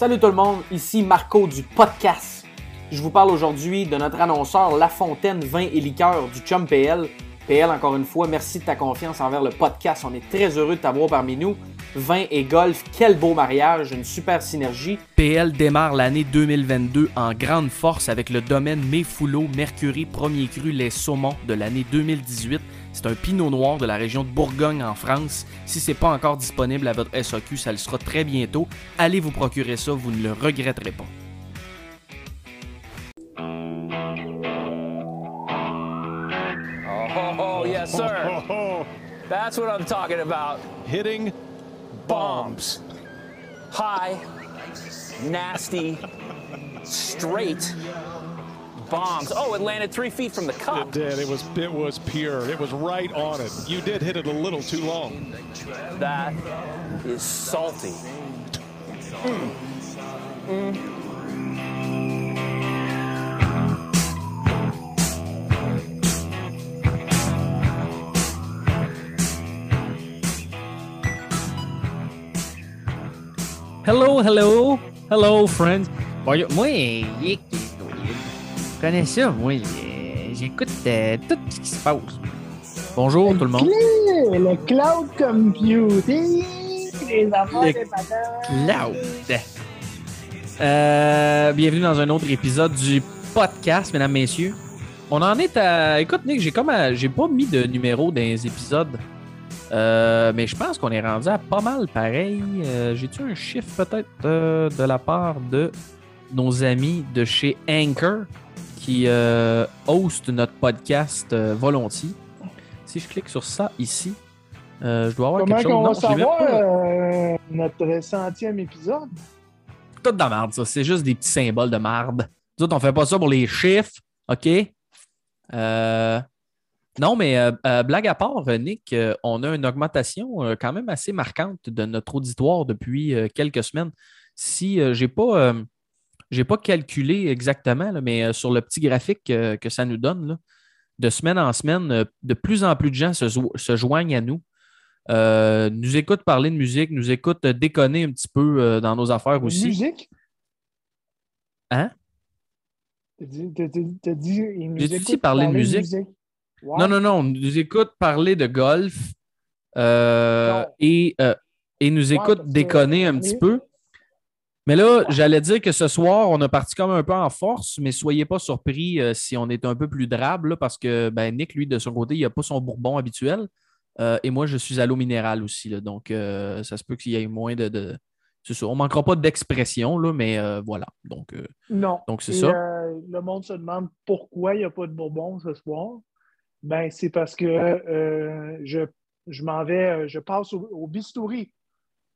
Salut tout le monde, ici Marco du podcast. Je vous parle aujourd'hui de notre annonceur La Fontaine Vin et Liqueur du Chum PL. PL, encore une fois, merci de ta confiance envers le podcast. On est très heureux de t'avoir parmi nous. Vin et golf, quel beau mariage, une super synergie. PL démarre l'année 2022 en grande force avec le domaine Méfoulot Mercury Premier Cru Les Saumons de l'année 2018. C'est un pinot noir de la région de Bourgogne en France. Si c'est pas encore disponible à votre SAQ, ça le sera très bientôt. Allez vous procurer ça, vous ne le regretterez pas. Oh, oh, yes, sir. That's what I'm talking about. hitting Bombs. High, nasty, straight bombs. Oh, it landed three feet from the cup. It did. It was it was pure. It was right on it. You did hit it a little too long. That is salty. Hello, hello, hello, friends. Bon, connais ça, moi. euh, J'écoute euh, tout ce qui se passe. Bonjour tout le monde. Le cloud computing, les affaires Le des patates. Loud. Euh, bienvenue dans un autre épisode du podcast, mesdames, messieurs. On en est à. Écoute, Nick, j'ai comme. à- J'ai pas mis de numéro dans les épisodes. Euh, mais je pense qu'on est rendu à pas mal pareil. Euh, J'ai-tu un chiffre peut-être euh, de la part de nos amis de chez Anchor? Qui euh, host notre podcast euh, volontiers? Si je clique sur ça ici, euh, je dois avoir Comment quelque chose. qu'on va Non, savoir pas. notre centième épisode? tout de la merde, ça. C'est juste des petits symboles de merde. Nous autres, on fait pas ça pour les chiffres, OK? Non, mais blague à part, Nick, on a une augmentation quand même assez marquante de notre auditoire depuis quelques semaines. Si j'ai pas, j'ai pas calculé exactement, là, mais euh, sur le petit graphique euh, que ça nous donne, là, de semaine en semaine, euh, de plus en plus de gens se, jo- se joignent à nous. Euh, nous écoutent parler de musique, nous écoutent déconner un petit peu euh, dans nos affaires aussi. Musique? Hein? T'as dit, dit, ils nous écoutent parler de musique? Non, non, non. On nous écoute parler de golf euh, et, et nous Ouais, écoute parce que- déconner un petit peu. Mais là, j'allais dire que ce soir, on a parti comme un peu en force, mais soyez pas surpris euh, si on est un peu plus drabe, là, parce que ben, Nick, lui, de son côté, il n'a pas son bourbon habituel. Euh, et moi, je suis à l'eau minérale aussi. là. donc, euh, ça se peut qu'il y ait moins de. de... C'est ça. On ne manquera pas d'expression, là, mais voilà. Donc, Non. donc c'est ça. le monde se demande pourquoi il n'y a pas de bourbon ce soir. Ben, c'est parce que je, je m'en vais, je passe au, au bistouri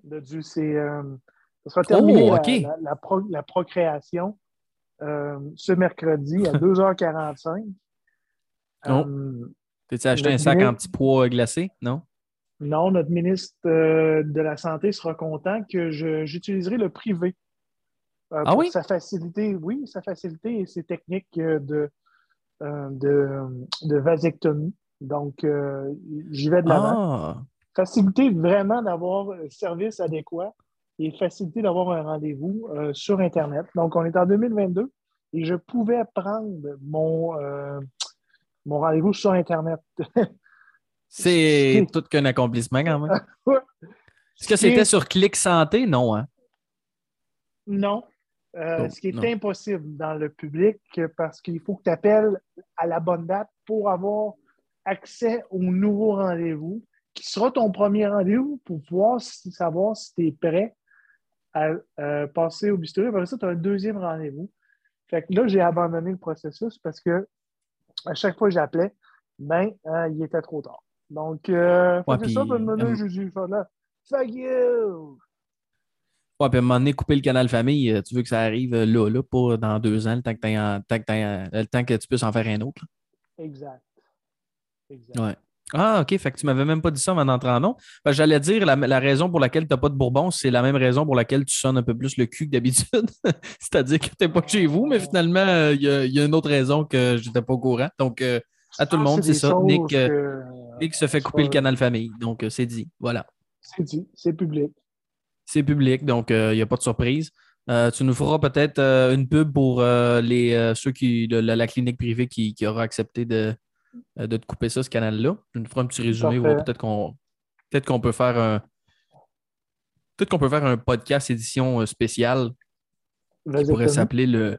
du c'est ça sera terminé Oh, la- OK. la, la pro- la procréation euh, ce mercredi à 2h45. Oh. Euh, T'as-tu acheté un sac en petits pois glacés? Non? non, notre ministre euh, de la Santé sera content que j'utiliserai le privé. euh, Ah pour oui? Sa facilité, oui, sa facilité et ses techniques de, de, de vasectomie. Donc, j'y vais de l'avant. Ah! Facilité vraiment d'avoir un service adéquat et facilité d'avoir un rendez-vous euh, sur Internet. Donc, on est en 2022 et je pouvais prendre mon, euh, mon rendez-vous sur Internet. C'est tout qu'un accomplissement quand même. Est-ce que c'était sur Clic Santé? Non, hein? Non. Euh, Oh, ce qui est non. impossible dans le public parce qu'il faut que tu appelles à la bonne date pour avoir accès au nouveau rendez-vous qui sera ton premier rendez-vous pour pouvoir savoir si tu es prêt à euh, passer au bistouri. Après ça, tu as un deuxième rendez-vous. Fait que là, j'ai abandonné le processus parce que à chaque fois que j'appelais, ben, euh, il était trop tard. Donc, euh, fait Ouais, que ça, puis, ben, euh, dû faire là. Fuck you! Ouais, puis à un moment donné, couper le canal famille, euh, tu veux que ça arrive euh, là, là, pas dans deux ans, le temps que, en- tant que le temps que tu puisses en faire un autre. Exact. Exact. Ouais. Ah, OK. Fait que tu m'avais même pas dit ça avant d'entrer en nom. Que J'allais dire la, la raison pour laquelle tu n'as pas de Bourbon, c'est la même raison pour laquelle tu sonnes un peu plus le cul que d'habitude. C'est-à-dire que tu n'es pas chez vous, mais finalement, euh, il y, a- il y a une autre raison que je n'étais pas au courant. Donc, euh, à tout le Ah, monde, c'est ça. Nick, euh, que- Nick se fait couper le canal famille. Donc, euh, c'est dit. Voilà. C'est dit, c'est public. C'est public, donc il n'y a pas de surprise. Euh, tu nous feras peut-être euh, une pub pour euh, les, euh, ceux qui, de la, la clinique privée qui, qui aura accepté de, euh, de te couper ça, ce canal-là. Tu nous feras un petit résumé. Peut-être qu'on peut faire un. Peut-être qu'on peut faire un podcast édition euh, spéciale qui pourrait s'appeler le.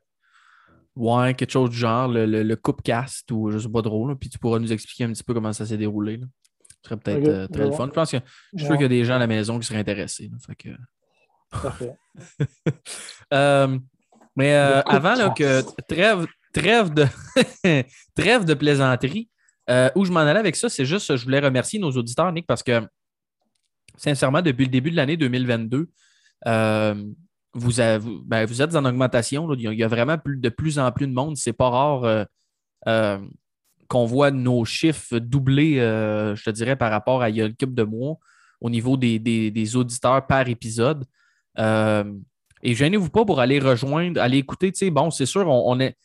Ouais, quelque chose du genre, le, le, le Coupcast ou je sais pas là. Puis tu pourras nous expliquer un petit peu comment ça s'est déroulé. là. Ce serait peut-être euh, très vois. fun. Je pense que je suis sûr Ouais, qu'il y a des gens à la maison qui seraient intéressés. là. Fait que- parfait. Euh, mais euh, avant là, que trêve, trêve, de, trêve de plaisanterie, euh, où je m'en allais avec ça, c'est juste, je voulais remercier nos auditeurs, Nick, parce que sincèrement, depuis le début de l'année 2022, euh, ben, vous êtes en augmentation. Il, y a, vraiment de plus en plus de monde. C'est pas rare euh, qu'on voit nos chiffres doubler, je te dirais, par rapport à il y a de mois au niveau des, auditeurs par épisode. Et gênez-vous pas pour aller rejoindre, aller écouter. Bon, c'est sûr, on est.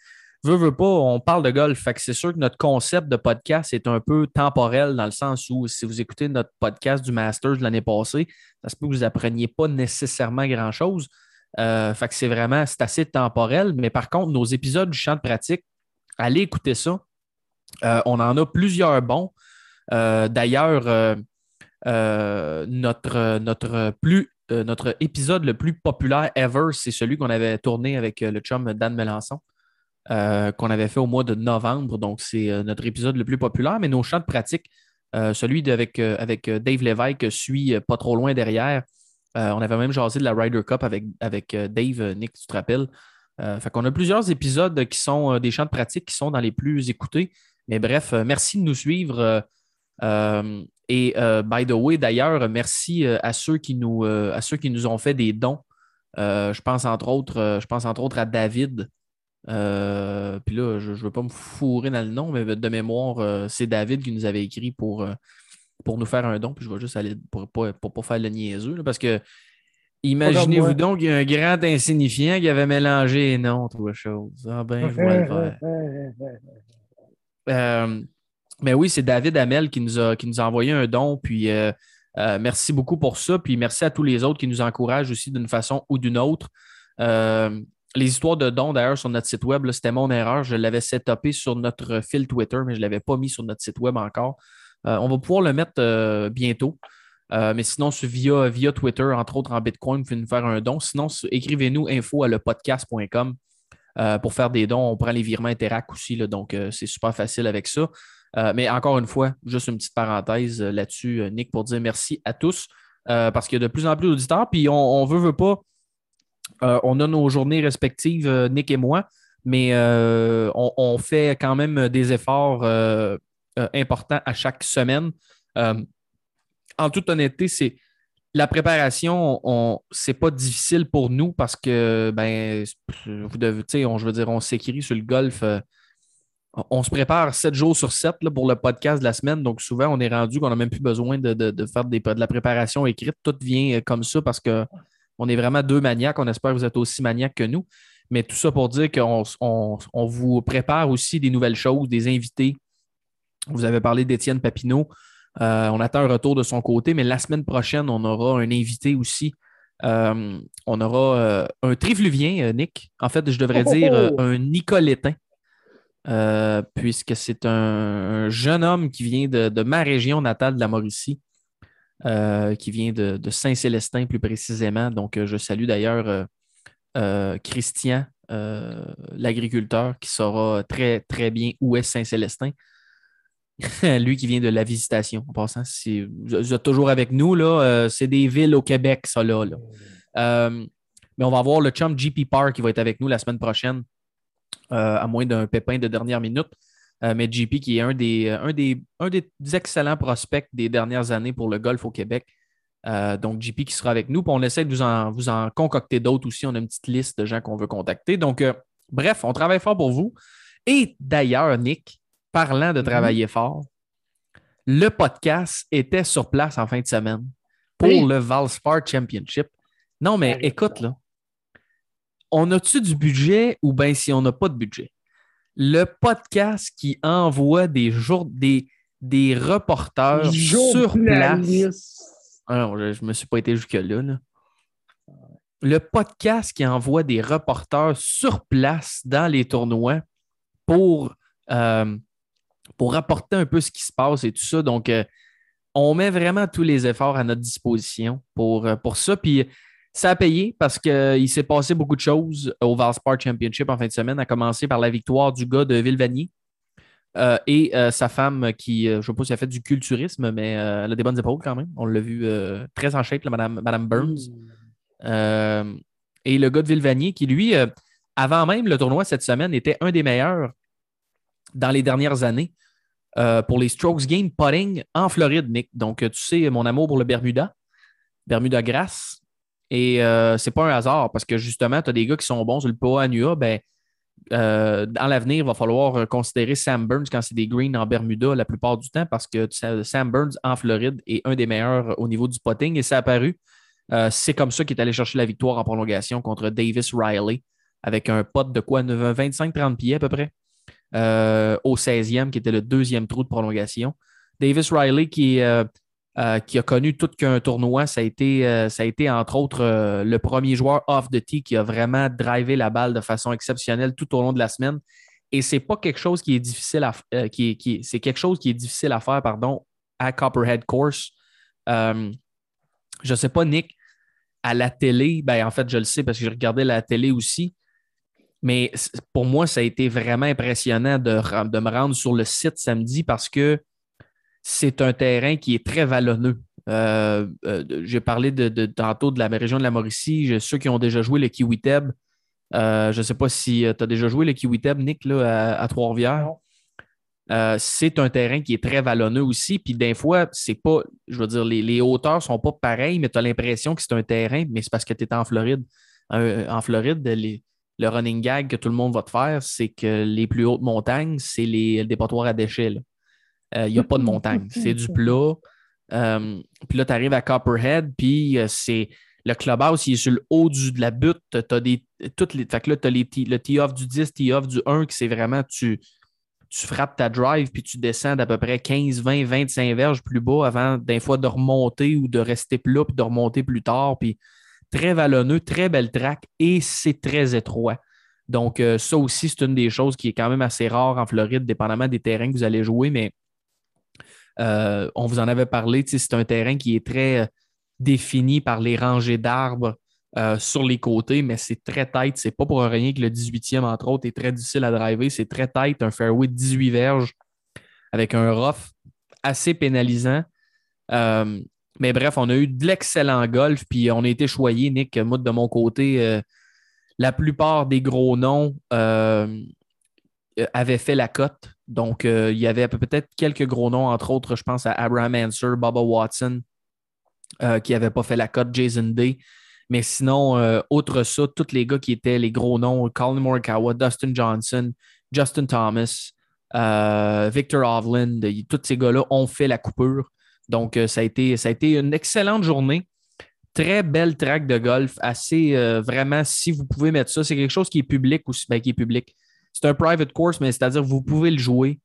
Veut, veut pas, on parle de golf. Fait que c'est sûr que notre concept de podcast est un peu temporel dans le sens où si vous écoutez notre podcast du Masters de l'année passée, ça se peut que vous appreniez pas nécessairement grand-chose. Euh, fait que c'est vraiment, c'est assez temporel. Mais par contre, nos épisodes du champ de pratique, allez écouter ça. Euh, on en a plusieurs bons. Euh, D'ailleurs, notre, notre, plus, notre épisode le plus populaire ever, c'est celui qu'on avait tourné avec le chum Dan Melançon, euh, qu'on avait fait au mois de novembre. Donc, c'est euh, notre épisode le plus populaire. Mais nos champs de pratique, euh, celui avec, avec Dave Lévesque suit pas trop loin derrière. On avait même jasé de la Ryder Cup avec, Dave, Nick, tu te rappelles. Fait qu'on a plusieurs épisodes qui sont des champs de pratique qui sont dans les plus écoutés. Mais bref, merci de nous suivre. et by the way, d'ailleurs, merci à ceux qui nous à ceux qui nous ont fait des dons. Je pense entre autres, je pense entre autres à David. Euh, Puis là, je ne veux pas me fourrer dans le nom, mais de mémoire, euh, c'est David qui nous avait écrit pour, euh, pour nous faire un don. Puis je vais juste aller pour ne pour, pas faire le niaiseux. là, parce que imaginez-vous donc qu'il y a un grand insignifiant qui avait mélangé non, trois choses. Ah ben, je vais le faire. Mais oui, c'est David Hamel qui nous, a, qui nous a envoyé un don. Puis merci beaucoup pour ça. Puis merci à tous les autres qui nous encouragent aussi d'une façon ou d'une autre. Euh, les histoires de dons, d'ailleurs, sur notre site web, c'était mon erreur. Je l'avais setupé sur notre fil Twitter, mais je ne l'avais pas mis sur notre site web encore. Euh, on va pouvoir le mettre euh, bientôt. Euh, mais sinon, via, via Twitter, entre autres en Bitcoin, vous pouvez nous faire un don. Sinon, écrivez-nous info à lepodcast.com euh, pour faire des dons. On prend les virements Interac aussi, là, donc euh, c'est super facile avec ça. Euh, mais encore une fois, juste une petite parenthèse euh, là-dessus, euh, Nick, pour dire merci à tous euh, parce qu'il y a de plus en plus d'auditeurs. Puis on, veut, veut pas. Euh, on a nos journées respectives, euh, Nick et moi, mais euh, on, fait quand même des efforts importants à chaque semaine. En toute honnêteté, c'est la préparation, on, c'est pas difficile pour nous parce que ben, vous devez, on, je veux dire, on s'écrit sur le golf. on se prépare 7 jours sur 7 là, pour le podcast de la semaine. Donc, souvent, on est rendu qu'on n'a même plus besoin de, faire de la préparation écrite. Tout vient comme ça parce qu'on est vraiment deux maniaques. On espère que vous êtes aussi maniaques que nous. Mais tout ça pour dire qu'on on- on vous prépare aussi des nouvelles choses, des invités. Vous avez parlé d'Étienne Papineau. Euh, on attend un retour de son côté, mais la semaine prochaine, on aura un invité aussi. Euh, on aura euh, un trifluvien, Nick. En fait, je devrais Oh, oh, dire oh. un Nicolétain. Puisque c'est un, un jeune homme qui vient de, de ma région natale de la Mauricie, euh, qui vient de, Saint-Célestin plus précisément. Donc, euh, je salue d'ailleurs euh, Christian, l'agriculteur, qui saura très, très bien où est Saint-Célestin. Lui qui vient de la visitation, en passant, c'est, vous êtes toujours avec nous, là. c'est des villes au Québec, ça, là. mais on va avoir le chum GP Park qui va être avec nous la semaine prochaine, à moins d'un pépin de dernière minute. Euh, mais JP qui est un des, un, des, un des excellents prospects des dernières années pour le golf au Québec. Euh, donc, JP qui sera avec nous. Puis on essaie de vous en, vous en concocter d'autres aussi. On a une petite liste de gens qu'on veut contacter. Donc, euh, bref, on travaille fort pour vous. Et d'ailleurs, Nick, parlant de travailler fort, le podcast était sur place en fin de semaine pour Oui. le Valspar Championship. Non, mais écoute, là, on a-tu du budget ou bien si on n'a pas de budget? Le podcast qui envoie des jours, des, des reporters sur place. Journaliste. Ah je ne me suis pas été jusque-là. là. le podcast qui envoie des reporters sur place dans les tournois pour, euh, pour rapporter un peu ce qui se passe et tout ça. Donc, euh, on met vraiment tous les efforts à notre disposition pour, euh, pour ça. Puis, ça a payé parce qu'il s'est passé beaucoup de choses au Valspar Championship en fin de semaine, à commencer par la victoire du gars de Villevanier. et sa femme qui, je ne sais pas si elle fait du culturisme, mais elle a des bonnes épaules quand même. On l'a vu très en shape, Madame, Madame Burns. Mm. et le gars de Villevanier qui, lui, avant même le tournoi cette semaine, était un des meilleurs dans les dernières années euh, pour les Strokes Game Putting en Floride, Nick. Donc, euh, tu sais, mon amour pour le Bermuda, Bermuda Grass. Et euh, c'est pas un hasard parce que justement, tu as des gars qui sont bons sur le POA Nua. Ben, dans l'avenir, il va falloir considérer Sam Burns quand c'est des greens en Bermuda la plupart du temps parce que Sam Burns en Floride est un des meilleurs au niveau du potting et ça a apparu. c'est comme ça qu'il est allé chercher la victoire en prolongation contre Davis Riley avec un pot de quoi 25-30 pieds à peu près. Euh, au 16e, qui était le deuxième trou de prolongation. Davis Riley, qui, euh, euh, qui a connu tout qu'un tournoi, ça a, été, ça a été entre autres le premier joueur off the tee qui a vraiment drivé la balle de façon exceptionnelle tout au long de la semaine. Et c'est pas quelque chose qui est difficile à qui, qui c'est quelque chose qui est difficile à faire, pardon, à Copperhead Course. je sais pas, Nick, à la télé, ben en fait, je le sais parce que j'ai regardé la télé aussi. Mais pour moi, ça a été vraiment impressionnant de, me rendre sur le site samedi parce que c'est un terrain qui est très vallonneux. Euh, euh, j'ai parlé de, tantôt de la région de la Mauricie. Ceux qui ont déjà joué le Kiwiteb, euh, je ne sais pas si tu as déjà joué le Kiwiteb, Nick, là, à, Trois-Rivières? c'est un terrain qui est très vallonneux aussi. Puis des fois, c'est pas, je veux dire, les, les hauteurs ne sont pas pareilles, mais tu as l'impression que c'est un terrain, mais c'est parce que tu es en Floride. en Floride, les, le running gag que tout le monde va te faire, c'est que les plus hautes montagnes, c'est les dépotoirs à déchets. Euh, il n'y a pas de montagne. C'est du plat. Euh, puis là, tu arrives à Copperhead, puis euh, c'est le clubhouse, il est sur le haut du, de la butte. Tu as des. Toutes les, fait que là, tu as les, le tee-off du 10, tee-off du 1, qui c'est vraiment tu, tu frappes ta drive, puis tu descends d'à peu près 15, 20, 25 verges plus bas avant d'un fois de remonter ou de rester plat, puis de remonter plus tard. Puis très vallonneux, très belle track et c'est très étroit. Donc, euh, ça aussi, c'est une des choses qui est quand même assez rare en Floride, dépendamment des terrains que vous allez jouer, mais euh, on vous en avait parlé. C'est un terrain qui est très euh, défini par les rangées d'arbres sur les côtés, mais c'est très tight. C'est pas pour rien que le 18e, entre autres, est très difficile à driver. C'est très tight, un fairway de 18 verges avec un rough assez pénalisant. Mais bref, on a eu de l'excellent golf, puis on a été choyé, Nick. Moi, de mon côté, euh, la plupart des gros noms euh, avaient fait la cote. Donc, euh, il y avait peut-être quelques gros noms, entre autres, je pense à Abraham Answer, Bubba Watson, qui n'avaient pas fait la cote, Jason Day. Mais sinon, outre ça, tous les gars qui étaient les gros noms, Colin Morikawa, Dustin Johnson, Justin Thomas, Victor Hovland, tous ces gars-là ont fait la coupure. Donc, euh, ça, a été, une excellente journée. Très belle track de golf, assez euh, vraiment, si vous pouvez mettre ça, c'est quelque chose qui est public aussi, ben, qui est public. C'est un private course, mais c'est-à-dire vous pouvez le jouer.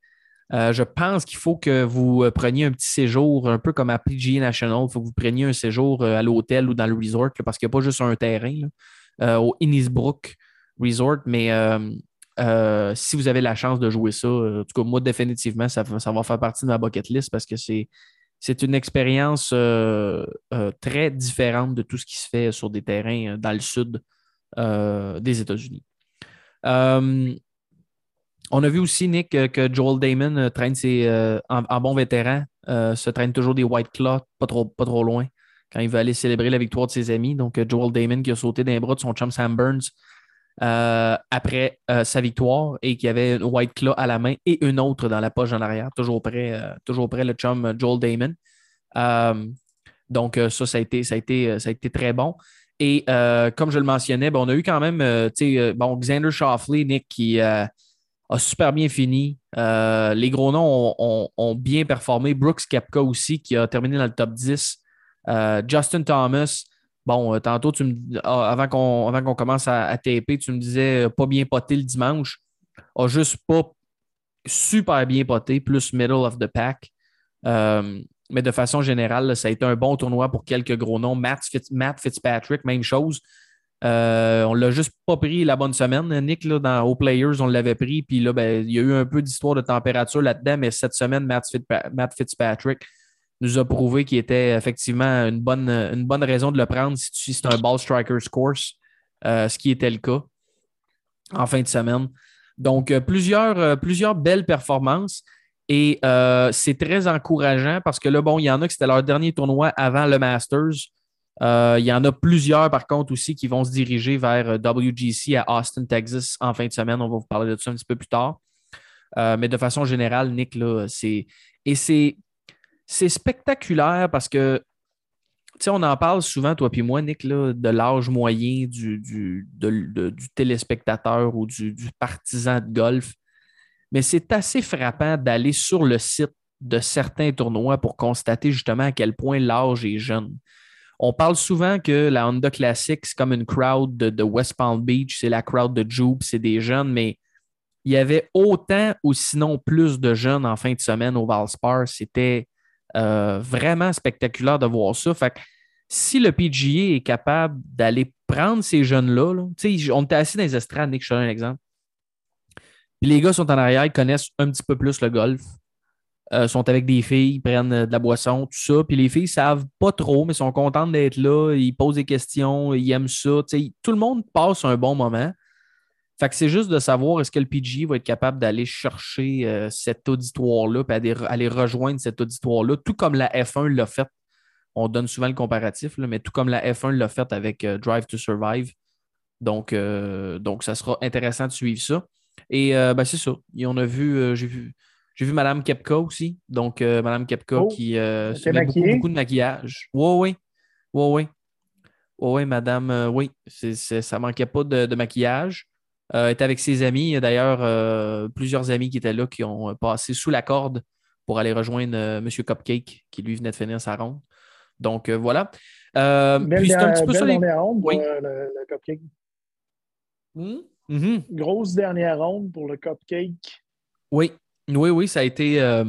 Euh, je pense qu'il faut que vous preniez un petit séjour, un peu comme à PGA National. Il faut que vous preniez un séjour à l'hôtel ou dans le resort, parce qu'il n'y a pas juste un terrain au Innisbrook Resort. Mais si vous avez la chance de jouer ça, en tout cas, moi, définitivement, ça, ça va faire partie de ma bucket list parce que c'est c'est une expérience euh, euh, très différente de tout ce qui se fait sur des terrains euh, dans le sud des États-Unis. On a vu aussi, Nick, que Joel Damon traîne ses, en, bon vétéran, se traîne toujours des White Claws, pas trop, loin, quand il veut aller célébrer la victoire de ses amis. Donc, Joel Damon qui a sauté d'un bras de son chum Sam Burns euh, après euh, sa victoire et qu'il y avait une White Claw à la main et une autre dans la poche en arrière, toujours près, euh, toujours près le chum Joel Damon. donc, ça, ça a, été, très bon. Et comme je le mentionnais, ben, on a eu quand même bon, Xander Shoffley, Nick, qui a super bien fini. les gros noms ont, bien performé. Brooks Kepka aussi, qui a terminé dans le top 10. Justin Thomas, Bon, euh, tantôt, ah, avant qu'on commence à, à, tu me disais euh, pas bien poté le dimanche. A juste pas super bien poté, plus middle of the pack. Euh, mais de façon générale, ça a été un bon tournoi pour quelques gros noms. Matt, Fitzpatrick, même chose. Euh, on l'a juste pas pris la bonne semaine. Nick, là, dans All Players, on l'avait pris. Puis là, ben, il y a eu un peu d'histoire de température là-dedans. Mais cette semaine, Matt, Fitzpa- Matt Fitzpatrick nous a prouvé qu'il était effectivement une bonne, raison de le prendre si, c'est un ball striker's course, euh, ce qui était le cas en fin de semaine. Donc, euh, plusieurs, euh, plusieurs belles performances. Et c'est très encourageant parce que là, bon, il y en a qui c'était leur dernier tournoi avant le Masters. Euh, il y en a plusieurs, par contre, aussi qui vont se diriger vers euh, WGC à Austin, Texas en fin de semaine. On va vous parler de ça un petit peu plus tard. Euh, mais de façon générale, Nick, là, c'est. Et c'est. C'est spectaculaire parce que tu sais, on en parle souvent, toi puis moi, Nick, là, de l'âge moyen du, du, du téléspectateur ou du partisan de golf. Mais c'est assez frappant d'aller sur le site de certains tournois pour constater justement à quel point l'âge est jeune. On parle souvent que la Honda Classic, c'est comme une crowd de, West Palm Beach, c'est la crowd de Jupe, c'est des jeunes, mais il y avait autant ou sinon plus de jeunes en fin de semaine au Valspar. C'était euh, vraiment spectaculaire de voir ça. Fait que si le PGA est capable d'aller prendre ces jeunes-là, là, on était assis dans les estrades, Nick, je te donne un exemple. Puis les gars sont en arrière, ils connaissent un petit peu plus le golf. Euh, sont avec des filles, ils prennent euh, de la boisson, tout ça. Puis les filles savent pas trop, mais sont contentes d'être là. Ils posent des questions, ils aiment ça. Tout le monde passe un bon moment. Fait que c'est juste de savoir est-ce que le PGA va être capable d'aller chercher euh, cet auditoire-là, puis aller, rejoindre cet auditoire-là, tout comme la F1 l'a fait. On donne souvent le comparatif, là, mais tout comme la F1 l'a fait avec Drive to Survive. Donc, donc, ça sera intéressant de suivre ça. Et ben, c'est ça. Et on a vu, j'ai vu, j'ai vu Mme Kepka aussi. Donc, euh, Mme Kepka Oh, qui euh, se met beaucoup, de maquillage. Oui, oui. Oui, oui. Oui, oui, madame, euh, oui. C'est, c'est- ça manquait pas de, de maquillage. Euh, elle était avec ses amis. Il y a D'ailleurs, euh, plusieurs amis qui étaient là qui ont euh, passé sous la corde pour aller rejoindre euh, M. Cupcake, qui lui venait de finir sa ronde. Donc, euh, voilà. Euh, Belle, puis c'est un petit peu ça. les- ronde Oui. euh, le, le cupcake. Mhm. Mhm. Grosse dernière ronde pour le cupcake. Oui, oui, oui, ça a été, euh,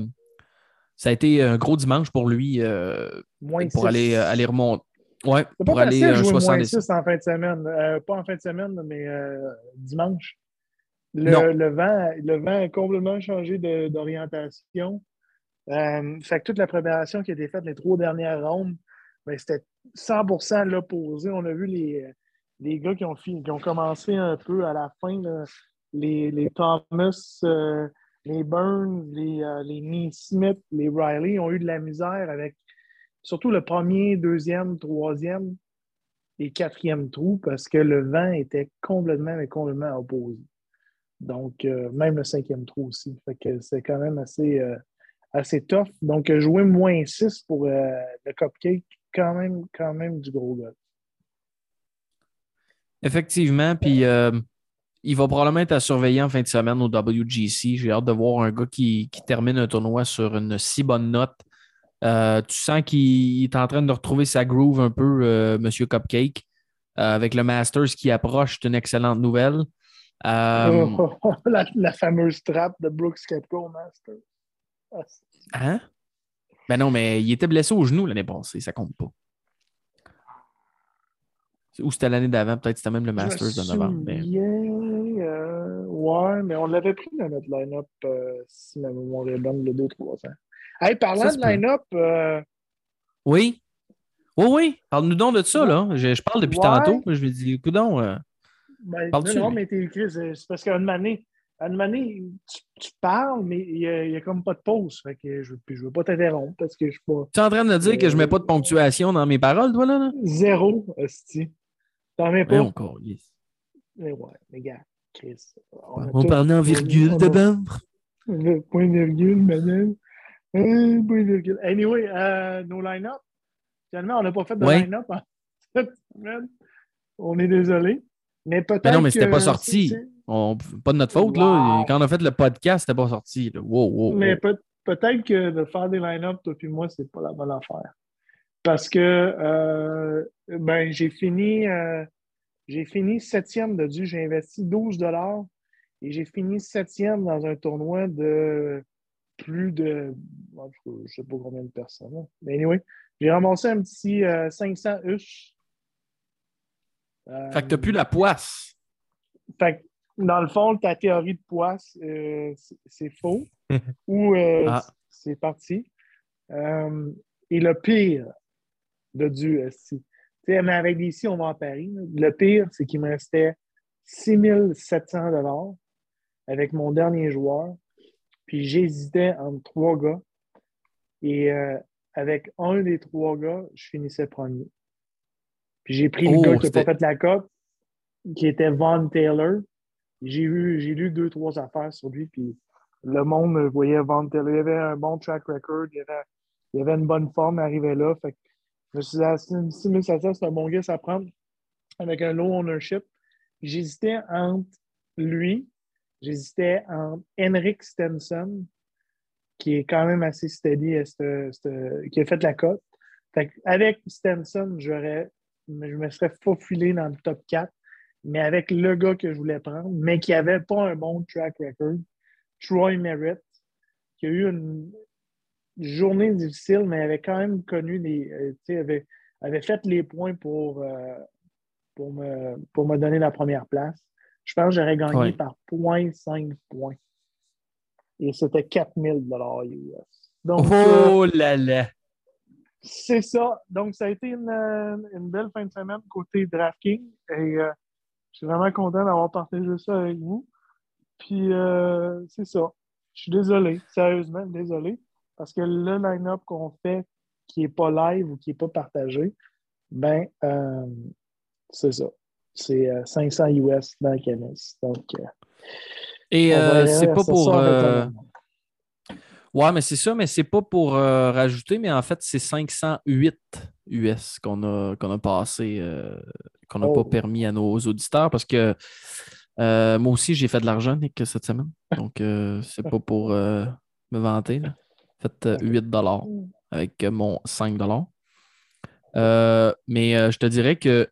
ça a été un gros dimanche pour lui euh, Moins pour six. aller, euh, aller remonter. Ouais, pour pas aller jouer moins 70. 6 en fin de semaine. Euh, pas en fin de semaine, mais dimanche. Le, le vent, le vent a complètement changé de- d'orientation. Fait que toute la préparation qui a été faite les trois dernières rondes, ben, c'était 100% l'opposé. On a vu les, les gars qui ont, fini- qui ont commencé un peu à la fin, là, les, les Thomas, les Burns, les, euh, les Neesmith, les Riley ont eu de la misère avec surtout le premier, deuxième, troisième et quatrième trou parce que le vent était complètement, complètement opposé. Donc, euh, même le cinquième trou aussi. Fait que c'est quand même assez, euh, assez tough. Donc, jouer moins 6 pour euh, le cupcake, quand même, quand même du gros gars. Effectivement, puis il va probablement être à surveiller en fin de semaine au WGC. J'ai hâte de voir un gars qui, qui termine un tournoi sur une si bonne note. Euh, tu sens qu'il est en train de retrouver sa groove un peu, euh, Monsieur Cupcake. Euh, avec le Masters qui approche, c'est une excellente nouvelle. Euh, la, la fameuse trappe de Brooks Koepka au Master. Ah, Hein? Ben non, mais il était blessé au genou l'année passée, ça compte pas. Ou c'était l'année d'avant, peut-être c'était même le Masters de novembre. mais- euh, ouais, mais on l'avait pris dans notre line-up, euh, si ma mémoire est bonne, le 2-3 ans. Hey, parlant Ça de line-up, euh, Oui. Oui, oui. Parle-nous donc de ça, là. Je, je parle depuis Ouais. tantôt. Je me dis, coudon. euh, ben, non, mais t'es c'est c'est parce qu'à une année, à une année, tu, tu parles, mais il n'y a, comme pas de pause. Fait que je ne veux pas t'interrompre parce que je suis pas Tu es en train de me dire que je mets pas de ponctuation dans mes paroles, toi, là? là? zéro, hostie. T'en mets pas. Mais ouais, les gars, Chris. On, parlait en virgule a- d'abord. Point virgule, madame. Euh, point virgule. Anyway, euh, nos line-up. Finalement, on n'a pas fait de Ouais. line-up cette semaine. On est désolé. Mais peut-être. Mais non, mais c'était pas sorti. On- Pas de notre faute, là. Quand on a fait le podcast, c'était pas sorti. là. Wow, wow, wow. Mais peut- peut-être que de faire des line-up, toi et moi, c'est pas la bonne affaire. Parce que euh, ben, j'ai fini, euh, j'ai fini septième de dû. J'ai investi 12 et j'ai fini septième dans un tournoi de plus de. Je sais pas combien de personnes. là. Mais anyway, j'ai ramassé un petit euh, 500 US. Euh, Fait que t'as plus la poisse. Fait que, dans le fond, ta théorie de poisse, euh, c'est- c'est faux. Ou euh, Ah. c'est parti. Euh, et le pire de Dieu, esti. Tu sais, mais avec des si, on va à Paris. Le pire, c'est qu'il me restait 6700 dollars avec mon dernier joueur. Puis j'hésitais entre trois gars. Et euh, avec un des trois gars, je finissais premier. Puis j'ai pris le Oh, gars qui n'a pas fait la cote, qui était Von Taylor. J'ai lu deux, trois affaires sur lui, puis le monde voyait Von Taylor. Il avait un bon track record, il avait, il avait une bonne forme, il arrivait là. Fait que je me suis dit, ah, 6700, c'est un bon gars à prendre avec un low ownership. J'hésitais entre lui, j'hésitais entre Henrik Stenson, qui est quand même assez steady, cette- cette- qui a fait la cote. Avec Stenson, j'aurais, je me serais faufilé dans le top 4, mais avec le gars que je voulais prendre, mais qui n'avait pas un bon track record, Troy Merritt, qui a eu une journée difficile, mais avait quand même connu les. euh, tu sais, avait, avait fait les points pour, euh, pour, me, pour me donner la première place. Je pense que j'aurais gagné Ouais. par 0.5 points. Et c'était 4000 US. Donc, Oh là là! c'est ça. Donc, ça a été une, euh, une belle fin de semaine côté DraftKings. Et euh, je suis vraiment content d'avoir partagé ça avec vous. Puis, euh, c'est ça. Je suis désolé, sérieusement, désolé. Parce que le line-up qu'on fait qui n'est pas live ou qui n'est pas partagé, ben, euh, c'est ça. C'est euh, 500 US dans le canis. Donc, euh, Et euh, c'est pas pour. Ouais, mais c'est ça, mais c'est pas pour euh, rajouter, mais en fait, c'est 508 US qu'on a, qu'on a passé, euh, qu'on n'a Oh. pas permis à nos auditeurs parce que euh, moi aussi, j'ai fait de l'argent, Nick, cette semaine. Donc, c'est pas pour me vanter. là. Fait euh, 8 avec euh, mon 5 Euh, mais euh, je te dirais que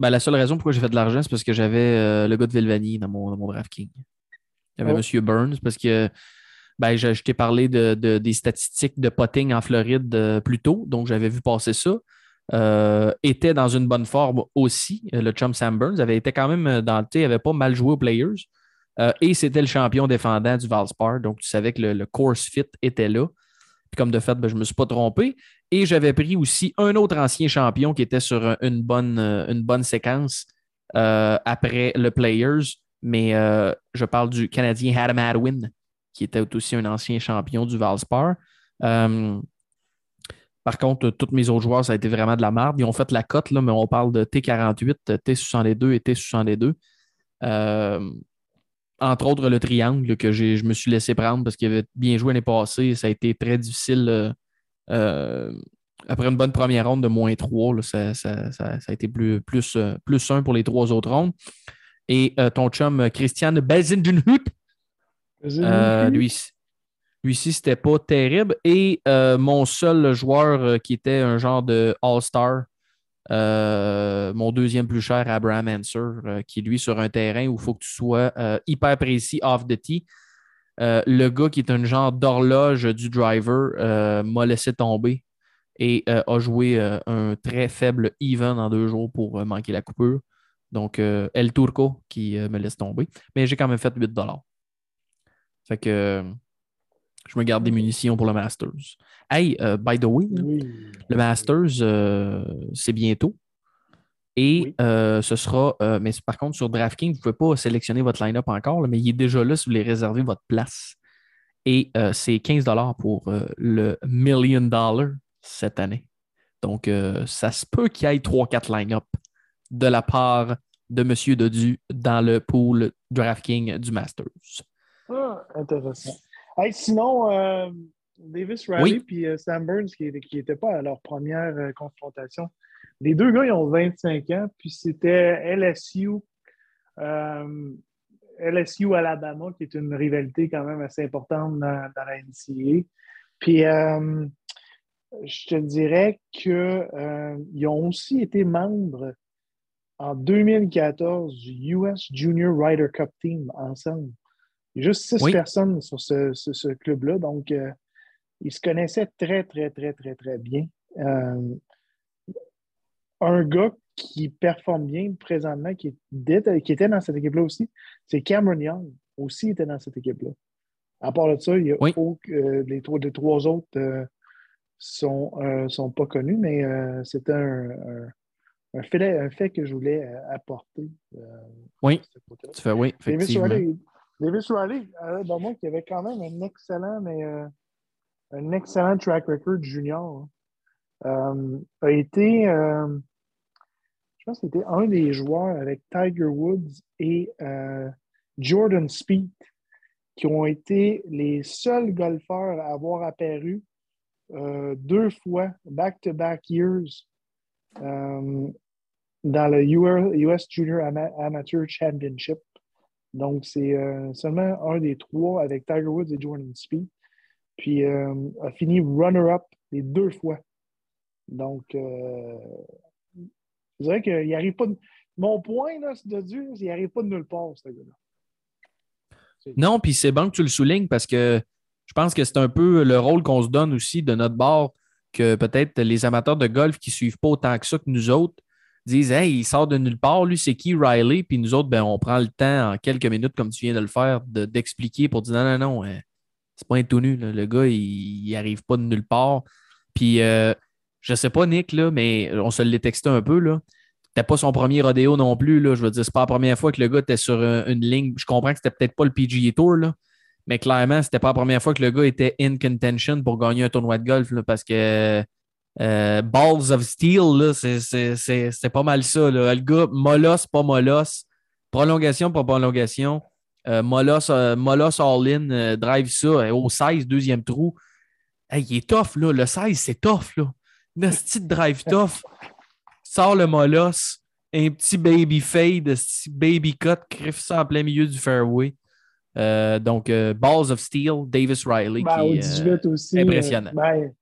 ben, la seule raison pourquoi j'ai fait de l'argent, c'est parce que j'avais euh, le gars de Vilvani dans mon, dans mon DraftKings. Avait Oh. M. Burns parce que ben, je, je t'ai parlé de, de- des statistiques de potting en Floride plus tôt, donc j'avais vu passer ça. Était dans une bonne forme aussi. Le chum Sam Burns avait été quand même dans le il avait pas mal joué aux players. Euh, et c'était le champion défendant du Valspar. Donc, tu savais que le, course fit était là. Puis comme de fait, ben, je ne me suis pas trompé. Et j'avais pris aussi un autre ancien champion qui était sur un- une bonne, euh, une bonne séquence euh, après le Players. Mais je parle du Canadien Adam Hadwin, qui était aussi un ancien champion du Valspar. Par contre, tous mes autres joueurs, ça a été vraiment de la merde. Ils ont fait la cote, mais on parle de T48, T62 et T62. Entre autres, le triangle que je me suis laissé prendre parce qu'il avait bien joué l'année passée. Ça a été très difficile. euh, euh, après une bonne première ronde de moins 3, là, ça, ça- ça- ça a été plus, plus, euh, plus 1 pour les trois autres rondes. Et euh, ton chum Christian Belzendenhut, euh, lui, lui ci c'était pas terrible. Et mon seul joueur qui était un genre de All-Star, euh, mon deuxième plus cher, Abraham Answer, euh, qui lui, sur un terrain où il faut que tu sois euh, hyper précis off the tee. Euh, le gars qui est un genre d'horloge du driver m'a laissé tomber et a joué un très faible even en deux jours pour manquer la coupure. Donc, El Turco qui me laisse tomber. Mais j'ai quand même fait 8 Fait que je me garde des munitions pour le Masters. Hey, euh, by the way, Oui. le Masters, euh, c'est bientôt. Et Oui. euh, ce sera, euh, mais par contre, sur DraftKings, vous ne pouvez pas sélectionner votre line-up encore, là, mais il est déjà là si vous voulez réserver votre place. Et c'est 15 pour le million dollar cette année. Donc, ça se peut qu'il y ait 3-4 line-up de la part de M. Dodu dans le pool DraftKings du Masters. Ah, intéressant. Hey, sinon, euh, Davis Riley puis euh, Sam Burns, qui n'étaient pas à leur première euh, confrontation, les deux gars, ils ont 25 ans, puis c'était LSU, euh, LSU Alabama, qui est une rivalité quand même assez importante dans, dans la NCAA. Puis, je te dirais qu'ils ont aussi été membres en 2014 du US Junior Ryder Cup Team ensemble. Il y a juste six Oui. personnes sur ce, ce- ce club-là, donc euh, ils se connaissaient très, très, très, très, très bien. Euh, un gars qui performe bien présentement, qui, qui était dans cette équipe-là aussi, c'est Cameron Young, aussi était dans cette équipe-là. À part de ça, il y a Oui. aucun- euh, les, trois, les trois autres euh, sont, sont pas connus, mais c'était un, un, un fait, un fait que je voulais apporter. euh, Oui. Tu fais oui, effectivement. Davis Riley, dans moi, qui avait quand même un excellent, mais euh, un excellent track record junior, hein. euh, a été, euh, je pense un des joueurs avec Tiger Woods et Jordan Speed qui ont été les seuls golfeurs à avoir apparu deux fois, back-to-back years, dans le US Junior Ama- Amateur Championship. Donc, c'est euh, seulement un des trois avec Tiger Woods et Jordan Speed. Puis, euh, a fini runner-up les deux fois. Donc, euh, je dirais qu'il n'arrive pas de... Mon point, là, c'est de dire, c'est qu'il n'arrive pas de nulle part, ce gars-là. Non, puis c'est bon que tu le soulignes parce que je pense que c'est un peu le rôle qu'on se donne aussi de notre bord que peut-être les amateurs de golf qui ne suivent pas autant que ça que nous autres disent Hey, il sort de nulle part, lui, c'est qui Riley? Puis nous autres, ben, on prend le temps en quelques minutes, comme tu viens de le faire, de- d'expliquer pour dire non, non, non, euh, c'est pas un tout nu. Le gars, il, il arrive pas de nulle part. Puis euh, je sais pas, Nick, là, mais on se l'est texté un peu. là. C'était pas son premier rodéo non plus. Là. Je veux dire, c'est pas la première fois que le gars était sur un- une ligne. Je comprends que c'était peut-être pas le PGA Tour, là, mais clairement, c'était pas la première fois que le gars était in contention pour gagner un tournoi de golf parce que euh, Balls of Steel, c'est- pas mal ça. Là. Le gars, molosse, pas molosse. Prolongation, pas prolongation. Euh, molosse, euh, all-in, euh, drive ça au 16, deuxième trou. Hey, il est tough, là. Le 16, c'est tough, là. Petite drive tough. Sort le molosse. Un petit baby fade, un petit baby cut, criffe ça en plein milieu du fairway. Donc, Balls of Steel, Davis Riley. Ben, qui, au euh, 18 aussi. impressionnant. ben,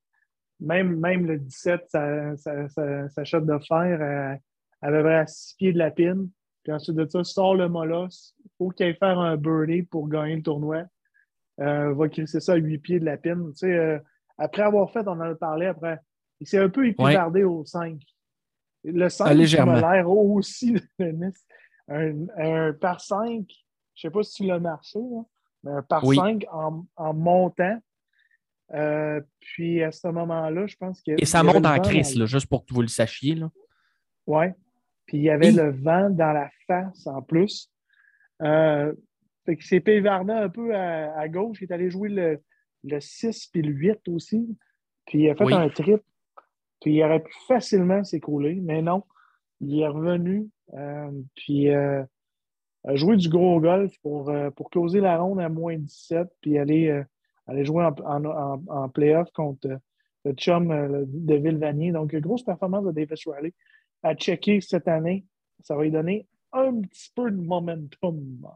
même, même le 17, sa, sa, sa, sa de fer euh, à 6 pieds de la pine. Puis ensuite de ça, sort le molosse. Il faut qu'il aille faire un birdie pour gagner le tournoi. Euh, va crisser ça à 8 pieds de la pine. Tu sais, euh, après avoir fait, on en a parlé après. Il s'est un peu épivardé au 5. Le 5, Ah, m'a l'air aussi un, un par 5. Je ne sais pas si tu l'as marché, là, mais un par Oui. 5 en, en montant. Euh, puis à ce moment-là, je pense que. Et ça monte en crise, juste pour que vous le sachiez. Là. Ouais. Puis il y avait le vent dans la face en plus. Euh, fait qu'il s'est pévardé un peu à, à gauche. Il est allé jouer le, le 6 puis le 8 aussi. Puis il a fait Oui. un trip. Puis il aurait pu facilement s'écrouler, mais non. Il est revenu. euh, puis euh, a joué du gros golf pour, euh, pour closer la ronde à moins 17 puis aller, aller jouer en, en, en, playoff contre euh, le chum euh, de Villevanier. Donc, grosse performance de Davis Riley à checker cette année. Ça va lui donner un petit peu de momentum.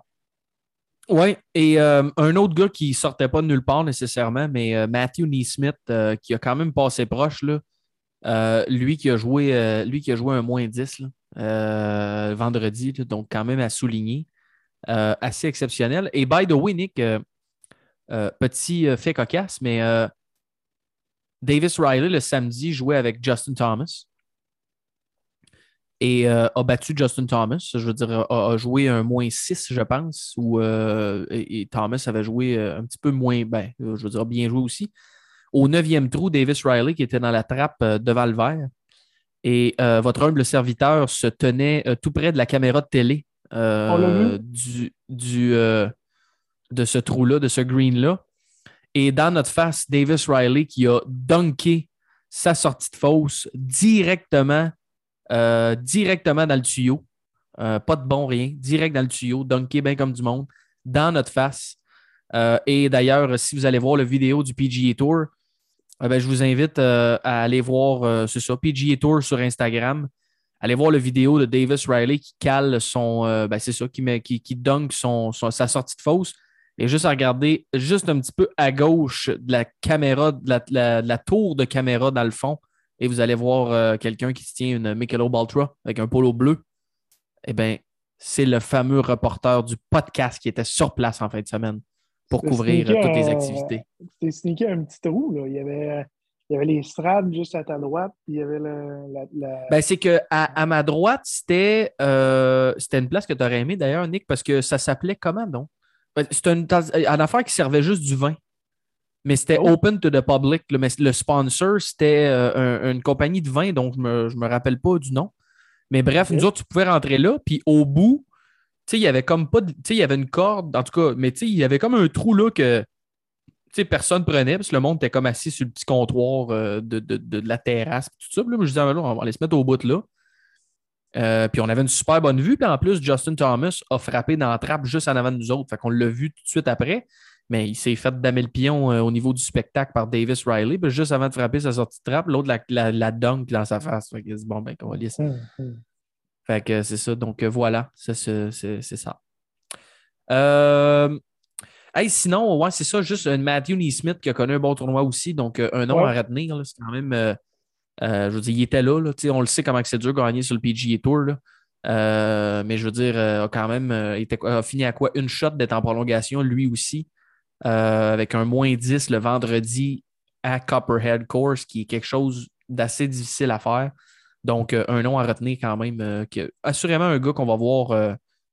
Oui, et euh, un autre gars qui sortait pas de nulle part nécessairement, mais Matthew Neesmith, qui a quand même passé proche, là, lui, qui a joué, lui qui a joué un moins 10 là, vendredi, donc quand même à souligner. Assez exceptionnel. Et by the way, Nick, euh, petit euh, fait cocasse, mais euh, Davis Riley le samedi jouait avec Justin Thomas et a battu Justin Thomas. Je veux dire, a, a joué un moins 6, je pense, où, et, et Thomas avait joué un petit peu moins, ben, je veux dire, bien joué aussi. Au neuvième trou, Davis Riley, qui était dans la trappe devant le verre. Et votre humble serviteur se tenait tout près de la caméra de télé du, du, de ce trou-là, de ce green-là. Et dans notre face, Davis Riley qui a dunké sa sortie de fausse directement, euh, directement dans le tuyau. Euh, pas de bon rien, direct dans le tuyau, dunké bien comme du monde, dans notre face. Euh, et d'ailleurs, si vous allez voir la vidéo du PGA Tour, ben, je vous invite à aller voir, c'est ça, PGA Tour sur Instagram. Allez voir la vidéo de Davis Riley qui cale son, ben, c'est ça, qui, met, qui, dunk son- sa sortie de fausse. Et juste à regarder juste un petit peu à gauche de la caméra, de la, la- tour de caméra dans le fond, et vous allez voir euh, quelqu'un qui se tient une Michelob Ultra avec un polo bleu. Eh bien, c'est le fameux reporter du podcast qui était sur place en fin de semaine pour couvrir toutes les euh, activités. C'était sneaké un petit trou. Là. Il y avait, il y avait les straps juste à ta droite, puis il y avait le, la, la- Ben, c'est que à, à ma droite, c'était euh, c'était une place que tu aurais aimé d'ailleurs, Nick, parce que ça s'appelait comment donc? Ben, C'était une, tasse- une affaire qui servait juste du vin. Mais c'était Oh. open to the public. là, mais le sponsor, c'était euh, un- une compagnie de vin dont je me, je me rappelle pas du nom. Mais bref, nous autres, tu pouvais rentrer là, puis au bout, tu sais, il y avait comme pas de- Tu sais, il y avait une corde, en tout cas, mais tu sais, il y avait comme un trou là que personne prenait, parce que le monde était comme assis sur le petit comptoir euh, de, de- de- de la terrasse, tout ça. Puis là, je disais, Ah, ben là, on va aller se mettre au bout de là. Euh, puis on avait une super bonne vue. Puis en plus, Justin Thomas a frappé dans la trappe juste en avant de nous autres. Fait qu'on l'a vu tout de suite après. Mais il s'est fait damer le pion euh, au niveau du spectacle par Davis Riley. Puis juste avant de frapper sa sortie de trappe, l'autre la, la, la dunk dans sa face. Fait qu'il a dit, bon, ben, qu'on va laisser. Hum, hum. Fait que c'est ça. Donc euh, voilà, ça, c'est c'est- c'est ça. Euh, hey, sinon, ouais, c'est ça, juste un Matthew Neesmith qui a connu un bon tournoi aussi. Donc, un nom Ouais. à retenir. là, C'est quand même. Euh, je veux dire, il était là. là, on le sait comment c'est dur de gagner sur le PGA Tour. Euh, mais je veux dire, euh, a quand même a fini à quoi? Une shot d'être en prolongation, lui aussi, avec un moins 10 le vendredi à Copperhead Course, qui est quelque chose d'assez difficile à faire. Donc, un nom à retenir quand même. que- assurément, un gars qu'on va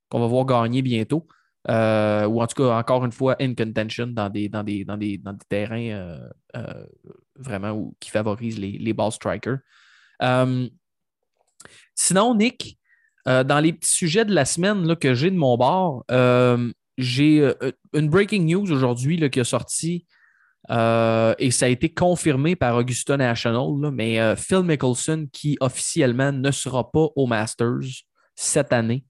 qu'on va voir gagner bientôt. Euh, ou en tout cas, encore une fois, in contention dans des, dans des, dans des, dans des terrains euh, euh, vraiment qui favorisent les, les ball strikers. Sinon, Nick, dans les petits sujets de la semaine là, que j'ai de mon bord, j'ai une breaking news aujourd'hui qui a sorti et ça a été confirmé par Augusta National, mais Phil Mickelson qui officiellement ne sera pas au Masters cette année.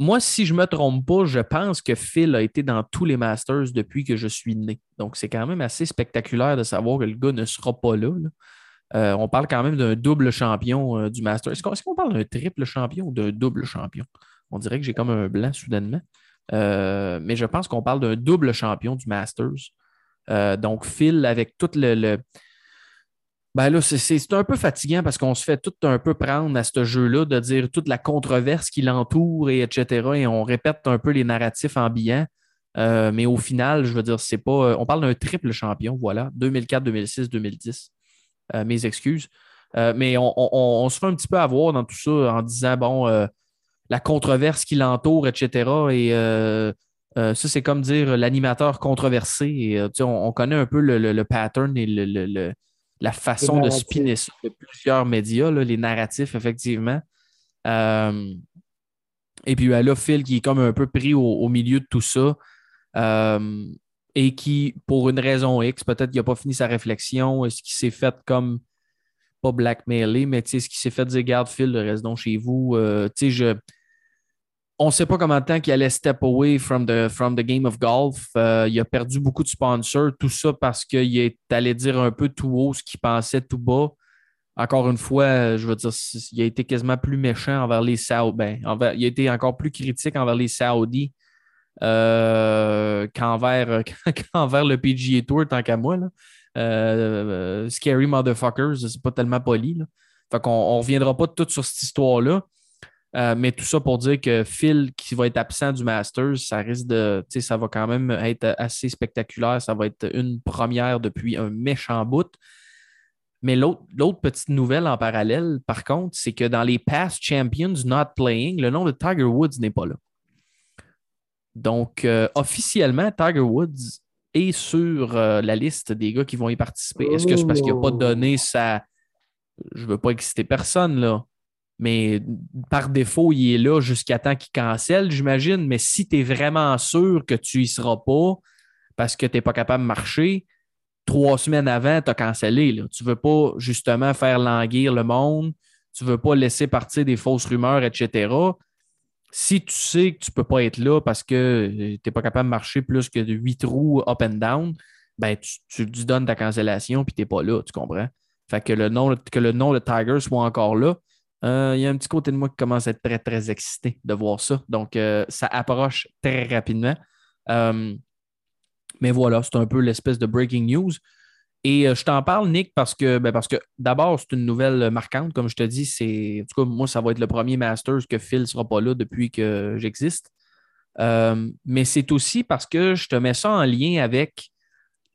Moi, si je ne me trompe pas, je pense que Phil a été dans tous les Masters depuis que je suis né. Donc, c'est quand même assez spectaculaire de savoir que le gars ne sera pas là. Euh, on parle quand même d'un double champion euh, du Masters. Est-ce qu'on, parle d'un triple champion ou d'un double champion? On dirait que j'ai comme un blanc soudainement. Euh, mais je pense qu'on parle d'un double champion du Masters. Donc, Phil, avec tout le- Ben là, c'est, un peu fatigant parce qu'on se fait tout un peu prendre à ce jeu-là de dire toute la controverse qui l'entoure et etc. Et on répète un peu les narratifs ambiants. Euh, mais au final, je veux dire, c'est pas. On parle d'un triple champion, voilà, 2004, 2006, 2010. Euh, mes excuses. Euh, mais on, se fait un petit peu avoir dans tout ça en disant, bon, euh, la controverse qui l'entoure, etc. Et euh, euh, ça, c'est comme dire l'animateur controversé. Euh, on, on connaît un peu le, le- le pattern et le- la façon de spinner ça de plusieurs médias, là, les narratifs, effectivement. Euh, et puis ben là, Phil qui est comme un peu pris au, au milieu de tout ça. euh, et qui, pour une raison X, peut-être qu'il n'a pas fini sa réflexion, est-ce qu'il s'est fait comme pas blackmailer, mais ce qui s'est fait dire, garde Phil, reste donc chez vous. Euh, tu sais, je. On ne sait pas de temps qu'il allait step away from the, from the game of golf. Euh, il a perdu beaucoup de sponsors, tout ça parce qu'il est allé dire un peu tout haut ce qu'il pensait tout bas. Encore une fois, je veux dire, il a été quasiment plus méchant envers les Saoudiens. Ben, il a été encore plus critique envers les Saoudis euh, qu'envers, qu'envers le PGA Tour, tant qu'à moi. Euh, scary motherfuckers, c'est pas tellement poli. Là. Fait on reviendra pas tout sur cette histoire-là. Euh, mais tout ça pour dire que Phil, qui va être absent du Masters, ça risque de. tu sais, Ça va quand même être assez spectaculaire. Ça va être une première depuis un méchant bout. Mais l'autre l'autre petite nouvelle en parallèle, par contre, c'est que dans les past champions not playing, le nom de Tiger Woods n'est pas là. Donc, euh, officiellement, Tiger Woods est sur euh, la liste des gars qui vont y participer. Est-ce que c'est parce qu'il n'a pas donné sa. Je ne veux pas exciter personne, là. Mais par défaut, il est là jusqu'à temps qu'il cancelle, j'imagine. Mais si tu es vraiment sûr que tu y seras pas parce que tu n'es pas capable de marcher, trois semaines avant, tu as cancellé. Tu ne veux pas justement faire languir le monde. Tu ne veux pas laisser partir des fausses rumeurs, etc. Si tu sais que tu ne peux pas être là parce que tu n'es pas capable de marcher plus que de huit roues up and down, ben tu, tu donnes ta cancellation puis tu n'es pas là, tu comprends? Fait que le nom, que le nom de Tiger soit encore là, euh, il y a un petit côté de moi qui commence à être très, très excité de voir ça. Donc, euh, ça approche très rapidement. Euh, mais voilà, c'est un peu l'espèce de breaking news. Et je t'en parle, Nick, parce que, ben, parce que d'abord, c'est une nouvelle marquante. Comme je te dis, c'est. En tout cas, moi, ça va être le premier Masters que Phil ne sera pas là depuis que j'existe. Mais c'est aussi parce que je te mets ça en lien avec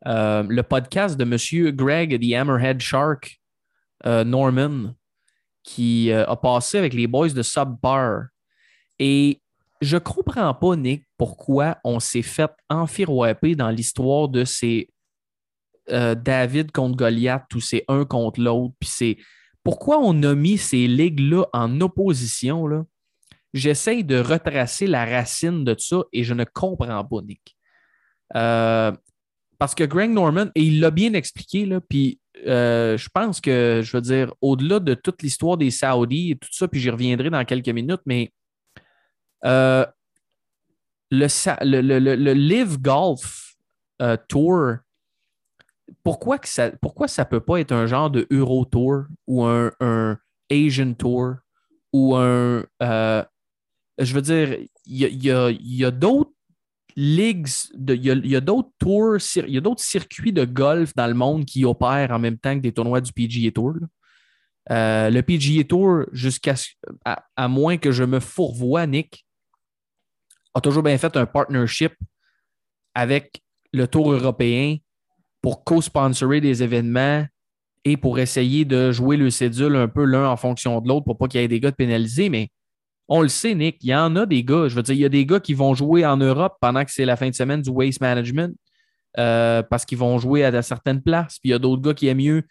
le podcast de M. Greg, The Hammerhead Shark, Norman, qui euh, a passé avec les boys de Subbar. Et je comprends pas, Nick, pourquoi on s'est fait enfirouaper dans l'histoire de ces David contre Goliath ou c'est un contre l'autre. Puis c'est pourquoi on a mis ces ligues-là en opposition. Là? J'essaye de retracer la racine de ça et je ne comprends pas, Nick. parce que Greg Norman, et il l'a bien expliqué, là, puis euh, je pense que, je veux dire, au-delà de toute l'histoire des Saudis et tout ça, puis j'y reviendrai dans quelques minutes, mais euh, le, le, Live Golf euh, Tour, pourquoi, que ça, pourquoi ça ne peut pas être un genre de Euro Tour ou un, Asian Tour ou un. je veux dire, il y a d'autres ligues, il y a, d'autres tours, il y a d'autres circuits de golf dans le monde qui opèrent en même temps que des tournois du PGA Tour. Euh, le PGA Tour, jusqu'à à, moins que je me fourvoie, Nick, a toujours bien fait un partnership avec le Tour européen pour co-sponsorer des événements et pour essayer de jouer le cédule un peu l'un en fonction de l'autre pour pas qu'il y ait des gars de pénalisés, mais on le sait, Nick, il y en a des gars. Je veux dire, il y a des gars qui vont jouer en Europe pendant que c'est la fin de semaine du waste management euh, parce qu'ils vont jouer à certaines places. Puis il y a d'autres gars qui aiment mieux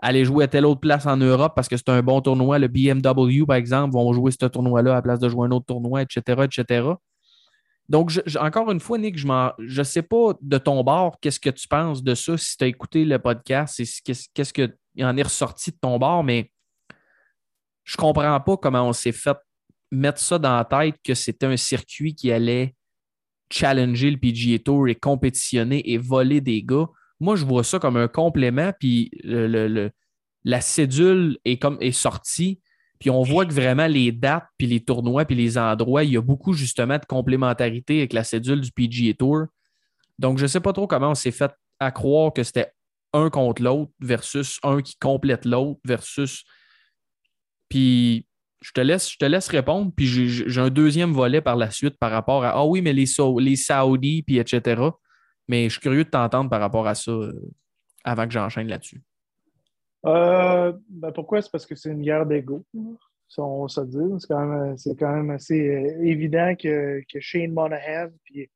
aller jouer à telle autre place en Europe parce que c'est un bon tournoi. Le BMW, par exemple, vont jouer ce tournoi-là à la place de jouer un autre tournoi, etc., etc. Donc, encore une fois, Nick, je ne sais pas de ton bord, qu'est-ce que tu penses de ça, si tu as écouté le podcast, qu'est-ce qu'il en est ressorti de ton bord, mais je ne comprends pas comment on s'est fait mettre ça dans la tête que c'était un circuit qui allait challenger le PGA Tour et compétitionner et voler des gars. Moi, je vois ça comme un complément, puis le, la cédule est, comme, est sortie, puis on voit que vraiment les dates, puis les tournois, puis les endroits, il y a beaucoup justement de complémentarité avec la cédule du PGA Tour. Donc, je ne sais pas trop comment on s'est fait à croire que c'était un contre l'autre versus un qui complète l'autre versus. Puis je te laisse, je te laisse répondre, puis j'ai un deuxième volet par la suite par rapport à Ah oui, mais les, les Saoudis, puis etc. Mais je suis curieux de t'entendre par rapport à ça euh, avant que j'enchaîne là-dessus. Euh, ben pourquoi? C'est parce que c'est une guerre d'ego, si on se dit. C'est quand, même, quand même assez euh, évident que, que Shane Monahan puis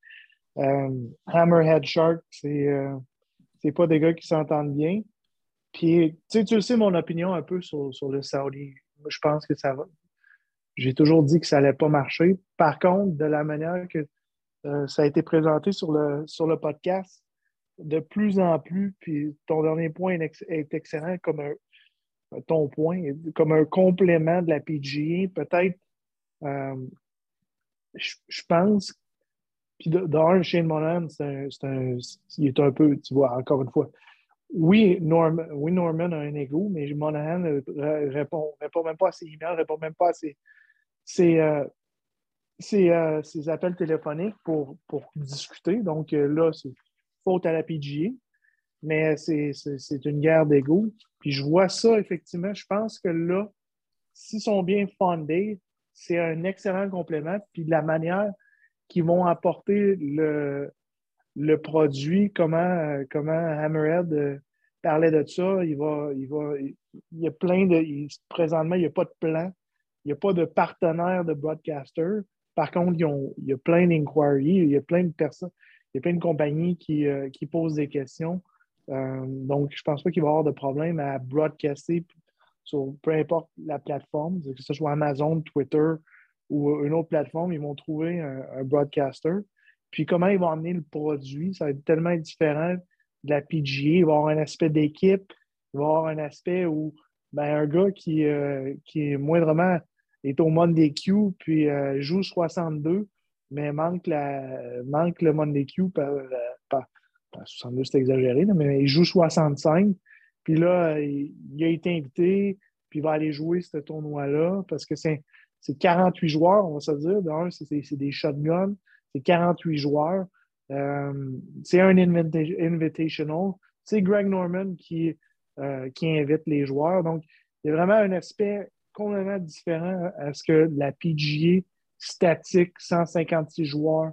Hammerhead Shark, c'est pas des gars qui s'entendent bien. Puis, tu sais, sais mon opinion un peu sur, sur le Saudi je pense que ça va. J'ai toujours dit que ça n'allait pas marcher. Par contre, de la manière que euh, ça a été présenté sur le, sur le podcast, de plus en plus, puis ton dernier point est, excellent comme un, ton point, comme un complément de la PGA, peut-être, euh, je, pense, puis d'un, Shane Monahan, c'est un, il est un peu, tu vois, encore une fois, oui, Norman, oui, Norman a un ego, mais Monahan ne répond, répond même pas à ses emails, répond même pas à ses, euh, euh, appels téléphoniques pour, pour discuter. Donc euh, là, c'est faute à la PGA, mais c'est une guerre d'ego. Puis je vois ça, effectivement. Je pense que là, s'ils sont bien fondés, c'est un excellent complément. Puis la manière qu'ils vont apporter le, le produit, comment, comment Hammerhead euh, parlait de ça. Il va, il va, il, y a plein de. présentement, il n'y a pas de plan. Il n'y a pas de partenaire de broadcaster. Par contre, il y a plein d'inquiries, il y a plein de personnes, il y a plein de compagnies qui, euh, posent des questions. Euh, donc, je ne pense pas qu'il va y avoir de problème à broadcaster sur peu importe la plateforme, que ce soit Amazon, Twitter ou une autre plateforme, ils vont trouver un broadcaster. Puis comment ils vont amener le produit, ça va être tellement différent de la PGA. Il va y avoir un aspect d'équipe, il va y avoir un aspect où ben, un gars qui, euh, qui est moindrement est au Monday Q, puis euh, joue 62, mais manque, la, manque le Monday Q par, par, 62, c'est exagéré, mais il joue 65. Puis là, il, il, a été invité, puis il va aller jouer ce tournoi-là parce que c'est 48 joueurs, on va se dire. D'un, c'est des shotguns c'est 48 joueurs. Euh, c'est un invitational. C'est Greg Norman qui, euh, qui invite les joueurs. Donc, il y a vraiment un aspect complètement différent à ce que la PGA statique, 156 joueurs,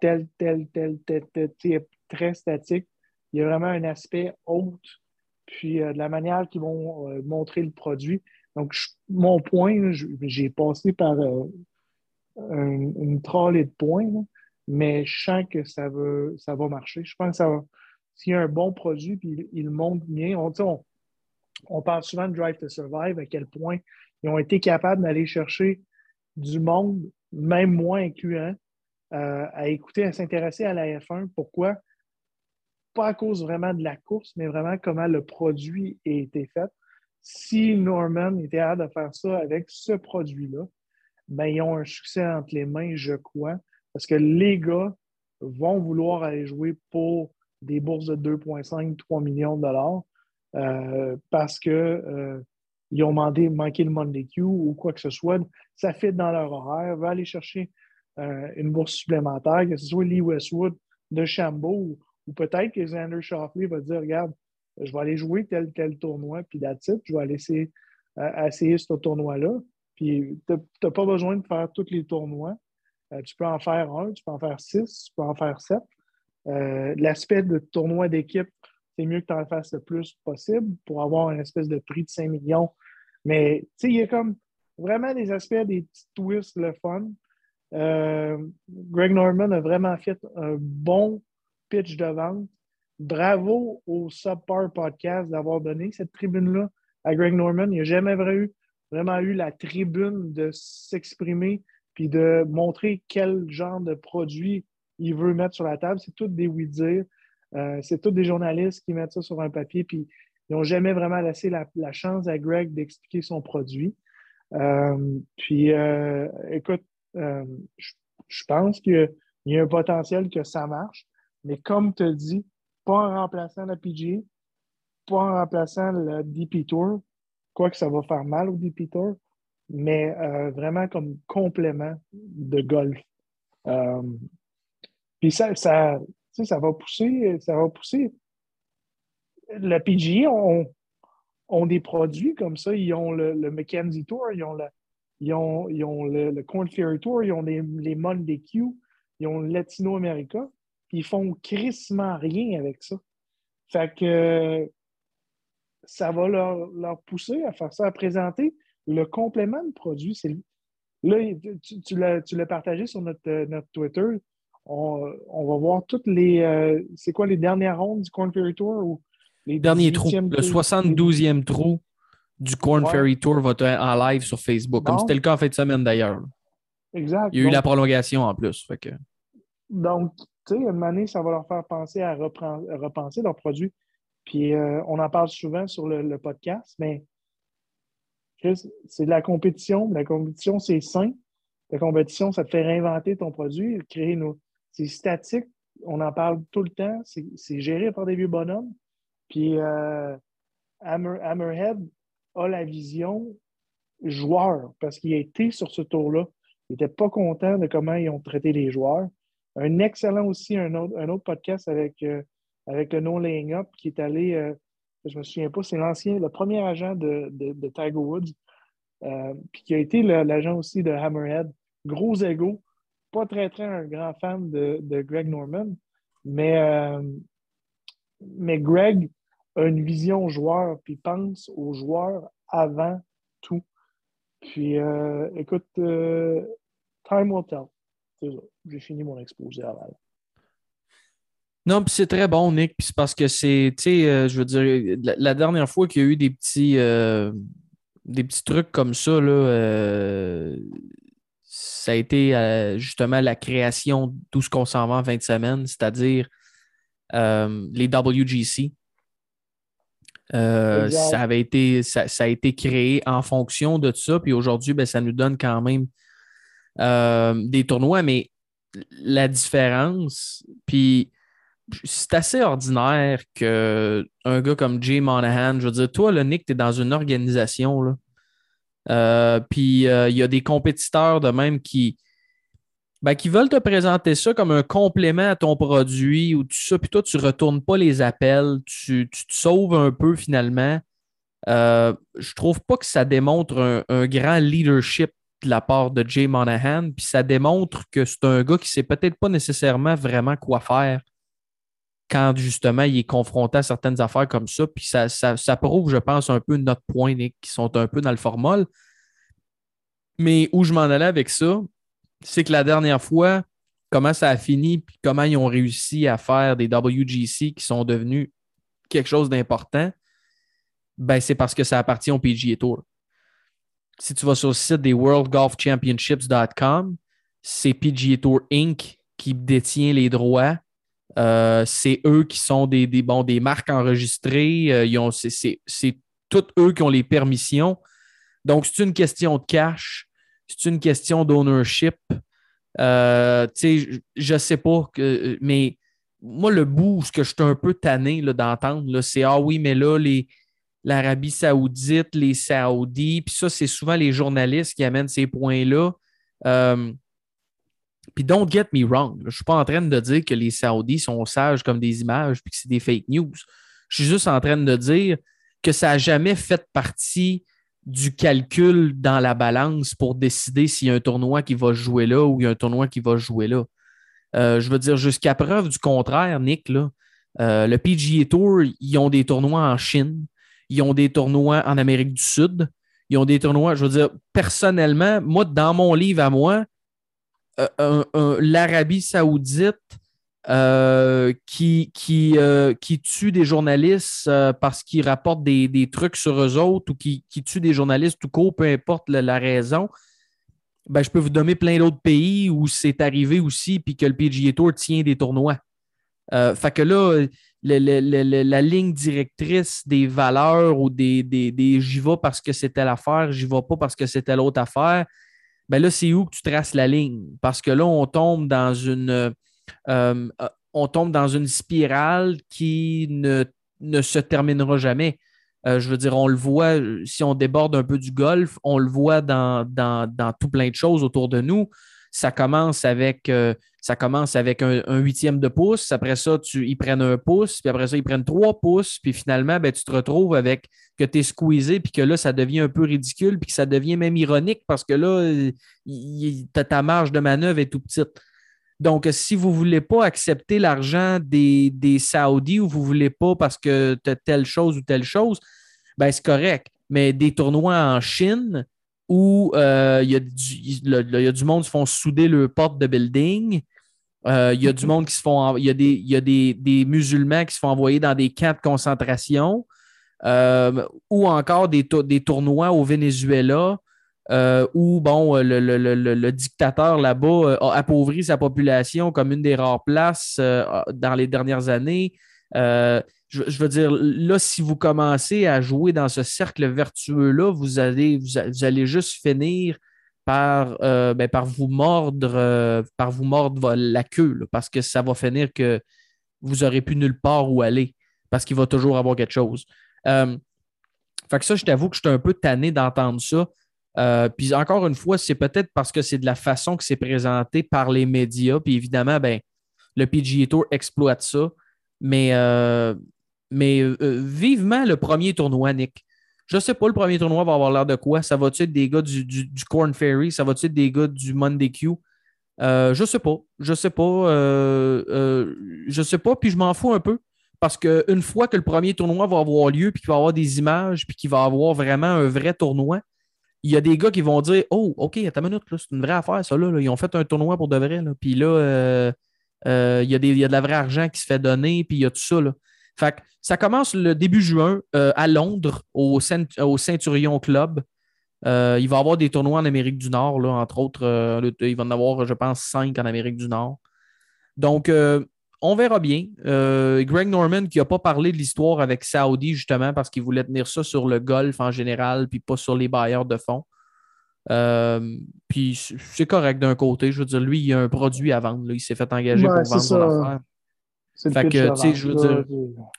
tel, tel, tel, tel, tel, tel très statique. il y a vraiment un aspect haute, puis de la manière qu'ils vont montrer le produit. Donc, mon point, j'ai passé par une, une trolley de points, mais je sens que ça va, ça va marcher. Je pense que. S'il y a un bon produit, puis il, monte bien, on, on, parle souvent de Drive to Survive, à quel point ils ont été capables d'aller chercher du monde, même moins incluant, euh, à écouter, à s'intéresser à la F1. Pourquoi? Pas à cause vraiment de la course, mais vraiment comment le produit a été fait. Si Norman était hâte de faire ça avec ce produit-là, ben, ils ont un succès entre les mains, je crois, parce que les gars vont vouloir aller jouer pour des bourses de 2,5, 3 millions de dollars euh, parce qu'ils euh, ont manqué le Monday Q ou quoi que ce soit. Ça fit dans leur horaire. Va aller chercher euh, une bourse supplémentaire, que ce soit Lee Westwood de Chambeau ou, peut-être que Xander Shoffley va dire Regarde, je vais aller jouer tel tel tournoi, puis d'attitude, je vais aller essayer, essayer ce tournoi-là. Puis tu n'as pas besoin de faire tous les tournois. tu peux en faire un, tu peux en faire six, tu peux en faire sept. Euh, l'aspect de tournoi d'équipe, c'est mieux que tu en fasses le plus possible pour avoir une espèce de prix de 5 millions. Mais tu sais, il y a comme vraiment des aspects, des petits twists, le fun. Euh, Greg Norman a vraiment fait un bon pitch de vente. Bravo au Subpar Podcast d'avoir donné cette tribune-là à Greg Norman. Il n'a jamais vraiment eu la tribune de s'exprimer puis de montrer quel genre de produit il veut mettre sur la table. C'est tout des oui-dire. Euh, c'est tous des journalistes qui mettent ça sur un papier, puis ils n'ont jamais vraiment laissé la, chance à Greg d'expliquer son produit. Euh, puis, euh, écoute, je, pense qu'il y a un potentiel que ça marche, mais comme tu dis, pas en remplaçant la PGA, pas en remplaçant le DP Tour, quoique ça va faire mal au DP Tour, mais vraiment comme complément de golf. Puis ça, ça, ça va pousser, ça va pousser. Ont, des produits comme ça. Ils ont le, le Mackenzie Tour, ils ont, le, ils ont, Corn Tour, ils ont les, les Monday Q, ils ont le Latino America. Ils font crissement rien avec ça. Fait que ça va leur, leur, pousser à faire ça, à présenter le complément de produit. Là, tu, tu l'as partagé sur notre, notre Twitter on, va voir toutes les. Euh, c'est quoi les dernières rondes du Corn Ferry Tour ou les derniers trous? Le 72e trou du Corn Ferry Tour va être en live sur Facebook, comme c'était le cas en fin de semaine d'ailleurs. Exact. Il y a eu la prolongation en plus. Fait que... Donc, tu sais, une année, ça va leur faire penser à, repenser leurs produits. Puis euh, on en parle souvent sur le, podcast, mais c'est de la compétition. La compétition, c'est sain. La compétition, ça te fait réinventer ton produit, créer nos, c'est statique, on en parle tout le temps, c'est géré par des vieux bonhommes. Puis euh, Hammerhead a la vision joueur parce qu'il a été sur ce tour-là. Il n'était pas content de comment ils ont traité les joueurs. Un excellent aussi, un autre, un autre podcast avec, euh, avec le No Laying Up qui est allé, euh, je me souviens pas, c'est l'ancien, le premier agent de, Tiger Woods, puis qui a été l'agent aussi de Hammerhead. Gros ego, pas très, très un grand fan de, Greg Norman, mais, euh, mais Greg a une vision joueur, puis pense aux joueurs avant tout. Puis, euh, écoute, euh, time will tell. J'ai fini mon exposé à Non, puis c'est très bon, Nick. Puis c'est parce que c'est, tu sais, je veux dire, la, dernière fois qu'il y a eu des petits, des petits trucs comme ça, là, ça a été euh, justement la création tout ce qu'on s'en va en 20 semaines, c'est-à-dire euh, les WGC. Euh, ça avait été, ça, a été créé en fonction de ça, puis aujourd'hui, ben, ça nous donne quand même des tournois, mais la différence, puis c'est assez ordinaire qu'un gars comme Jay Monahan, je veux dire, toi, le Nick, tu es dans une organisation, là, euh, puis euh, il y a des compétiteurs de même qui, ben, qui veulent te présenter ça comme un complément à ton produit ou tout ça, puis toi, tu ne retournes pas les appels, tu, te sauves un peu finalement. Euh, je trouve pas que ça démontre un, grand leadership de la part de Jay Monahan, puis ça démontre que c'est un gars qui ne sait peut-être pas nécessairement vraiment quoi faire quand justement il est confronté à certaines affaires comme ça. Puis ça, prouve, je pense, un peu notre point, Nick, qui sont un peu dans le formol. Mais où je m'en allais avec ça, c'est que la dernière fois, comment ça a fini, puis comment ils ont réussi à faire des WGC qui sont devenus quelque chose d'important, ben c'est parce que ça appartient au PGA Tour. Si tu vas sur le site des worldgolfchampionships.com, c'est PGA Tour Inc. qui détient les droits. Euh, c'est eux qui sont des, marques enregistrées. Euh, c'est tous eux qui ont les permissions. Donc, c'est une question de cash, c'est une question d'ownership. Euh, je ne sais pas, que, mais moi, le bout, ce que je suis un peu tanné d'entendre, c'est Ah oui, mais là, l'Arabie Saoudite, les Saoudis, puis ça, c'est souvent les journalistes qui amènent ces points-là. Puis don't get me wrong, je ne suis pas en train de dire que les Saoudis sont sages comme des images puis que c'est des fake news. Je suis juste en train de dire que ça n'a jamais fait partie du calcul dans la balance pour décider s'il y a un tournoi qui va jouer là ou il y a un tournoi qui va jouer là. Euh, je veux dire, jusqu'à preuve du contraire, Nick, euh, le PGA Tour, ils ont des tournois en Chine, ils ont des tournois en Amérique du Sud, ils ont des tournois, je veux dire, personnellement, moi, dans mon livre à moi, l'Arabie Saoudite euh, qui, qui, euh, qui tue des journalistes euh, parce qu'ils rapportent des, trucs sur eux autres ou qui, qui tue des journalistes tout court, peu importe la, raison, ben, je peux vous donner plein d'autres pays où c'est arrivé aussi puis que le PGA Tour tient des tournois. fait que là, la ligne directrice des valeurs ou des, des, j'y vais parce que c'était l'affaire, j'y vais pas parce que c'était l'autre affaire, ben là, c'est où que tu traces la ligne? Parce que là, on tombe dans une euh, euh, on tombe dans une spirale qui ne, se terminera jamais. Euh, je veux dire, on le voit, si on déborde un peu du golf, on le voit dans, dans, tout plein de choses autour de nous. Ça commence avec, ça commence avec un, huitième de pouce. Après ça, ils prennent un pouce, puis après ça, ils prennent trois pouces. Puis finalement, ben, tu te retrouves avec que tu es squeezé, puis que là, ça devient un peu ridicule, puis que ça devient même ironique parce que là, ta marge de manœuvre est tout petite. Donc, si vous ne voulez pas accepter l'argent des, des, Saoudis ou vous ne voulez pas parce que tu as telle chose ou telle chose, ben c'est correct. Mais des tournois en Chine où euh, il y, a du monde qui se font souder le porte de building, euh, il y a du monde qui se font. Il y a, des, y a des, musulmans qui se font envoyer dans des camps de concentration. Euh, ou encore des, des, tournois au Venezuela où bon, euh, le, dictateur là-bas a appauvri sa population comme une des rares places dans les dernières années. Je, veux dire, là, si vous commencez à jouer dans ce cercle vertueux-là, vous allez, vous, allez juste finir par, ben, par vous mordre, par vous mordre la queue, parce que ça va finir que vous n'aurez plus nulle part où aller, parce qu'il va toujours avoir quelque chose. fait que ça, je t'avoue que je suis un peu tanné d'entendre ça. Euh, puis encore une fois, c'est peut-être parce que c'est de la façon que c'est présenté par les médias. Puis évidemment, ben, le PGA Tour exploite ça. Mais, euh, mais euh, vivement le premier tournoi, Nick. Je ne sais pas, le premier tournoi va avoir l'air de quoi. Ça va-tu être des gars du, du, Corn Ferry? Ça va-tu être des gars du Monday Q? je ne sais pas. Je ne sais pas. je sais pas, puis je m'en fous un peu. Parce qu'une fois que le premier tournoi va avoir lieu, puis qu'il va avoir des images, puis qu'il va avoir vraiment un vrai tournoi, il y a des gars qui vont dire Oh, OK, à ta minute, c'est une vraie affaire, ça. Là, Ils ont fait un tournoi pour de vrai. Là. Puis là, euh, euh, il, y a des, il, y a de la vraie argent qui se fait donner, puis il y a tout ça. Fait que ça commence le début juin euh, à Londres, au, au Centurion Club. il va y avoir des tournois en Amérique du Nord, là, entre autres. il va en avoir, je pense, cinq en Amérique du Nord. Donc, on verra bien. Euh, Greg Norman qui n'a pas parlé de l'histoire avec Saudi justement parce qu'il voulait tenir ça sur le golf en général puis pas sur les bailleurs de fonds. Euh, puis c'est correct d'un côté. Je veux dire, lui, il a un produit à vendre. Il s'est fait engager pour vendre son affaire. Fait que, tu sais, je veux dire.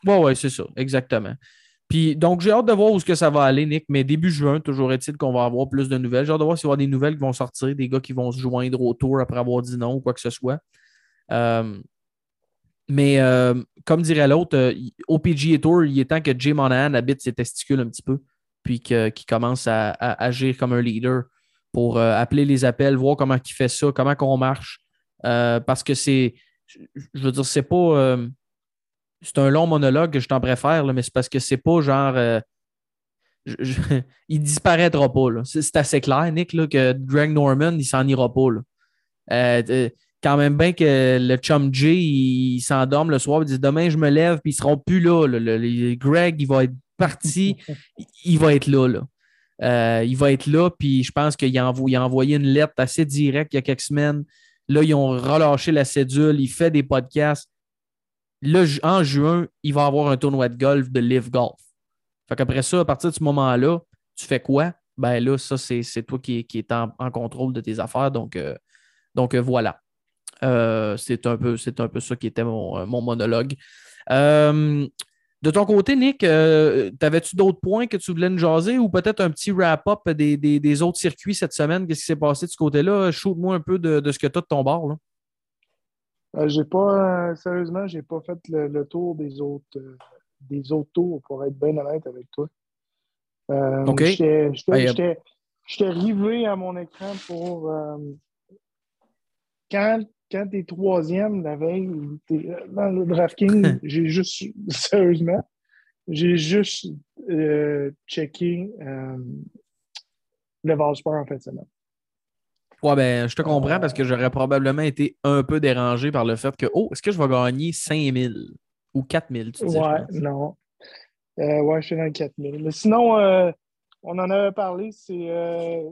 Ouais, ouais, c'est ça, exactement. Puis, donc, j'ai hâte de voir où ce que ça va aller, Nick, mais début juin, toujours est-il qu'on va avoir plus de nouvelles. J'ai hâte de voir s'il va y avoir des nouvelles qui vont sortir, des gars qui vont se joindre au tour après avoir dit non ou quoi que ce soit. Euh, mais euh, comme dirait l'autre, euh, au PGA Tour, il est temps que Jay Monahan habite ses testicules un petit peu, puis qu'il commence à, agir comme un leader pour euh, appeler les appels, voir comment il fait ça, comment qu'on marche. parce que c'est, je veux dire, c'est pas. c'est un long monologue que je t'en préfère, là, mais c'est parce que c'est pas genre. euh, je- je- il disparaîtra pas. C'est assez clair, Nick, là, que Greg Norman, il s'en ira pas. là. Euh, euh, quand même bien que le chum J, il, il s'endorme le soir, il dit demain je me lève, puis ils seront plus là. là. Le- le- Greg, il va être parti, il- il va être là. là. Euh, il va être là, puis je pense qu'il a, envo- il a envoyé une lettre assez directe il y a quelques semaines. Là, ils ont relâché la cédule, il fait des podcasts. Là, en juin, il va avoir un tournoi de golf de Live Golf. Fait qu'après ça, à partir de ce moment-là, tu fais quoi? Ben là, ça, c'est toi qui, qui es en, contrôle de tes affaires. Donc, euh, euh, voilà. Euh, c'est un, peu- un peu ça qui était mon, mon monologue. De ton côté, Nick, euh, t'avais-tu d'autres points que tu voulais nous jaser ou peut-être un petit wrap-up des, des- des autres circuits cette semaine? Qu'est-ce qui s'est passé de ce côté-là? Shoot-moi un peu de, de ce que tu as de ton bord. Là. Euh, j'ai pas, euh, sérieusement, j'ai pas fait le, le tour des autres, euh, des autres tours, pour être bien honnête avec toi. Euh, OK. J'étais j'étais- Ben, j'étais- j'étais rivé à mon écran pour. quand quand tu es troisième la veille, t'es, dans le DraftKings, j'ai juste, sérieusement, j'ai juste euh, checké euh, le Valspar en fin de semaine. Ouais, ben, je te comprends parce que j'aurais probablement été un peu dérangé par le fait que, oh, est-ce que je vais gagner 5000 ou 4000? Tu dis, Ouais, non. Euh, ouais, je suis dans le 4000. Mais sinon, euh, on en avait parlé, c'est euh,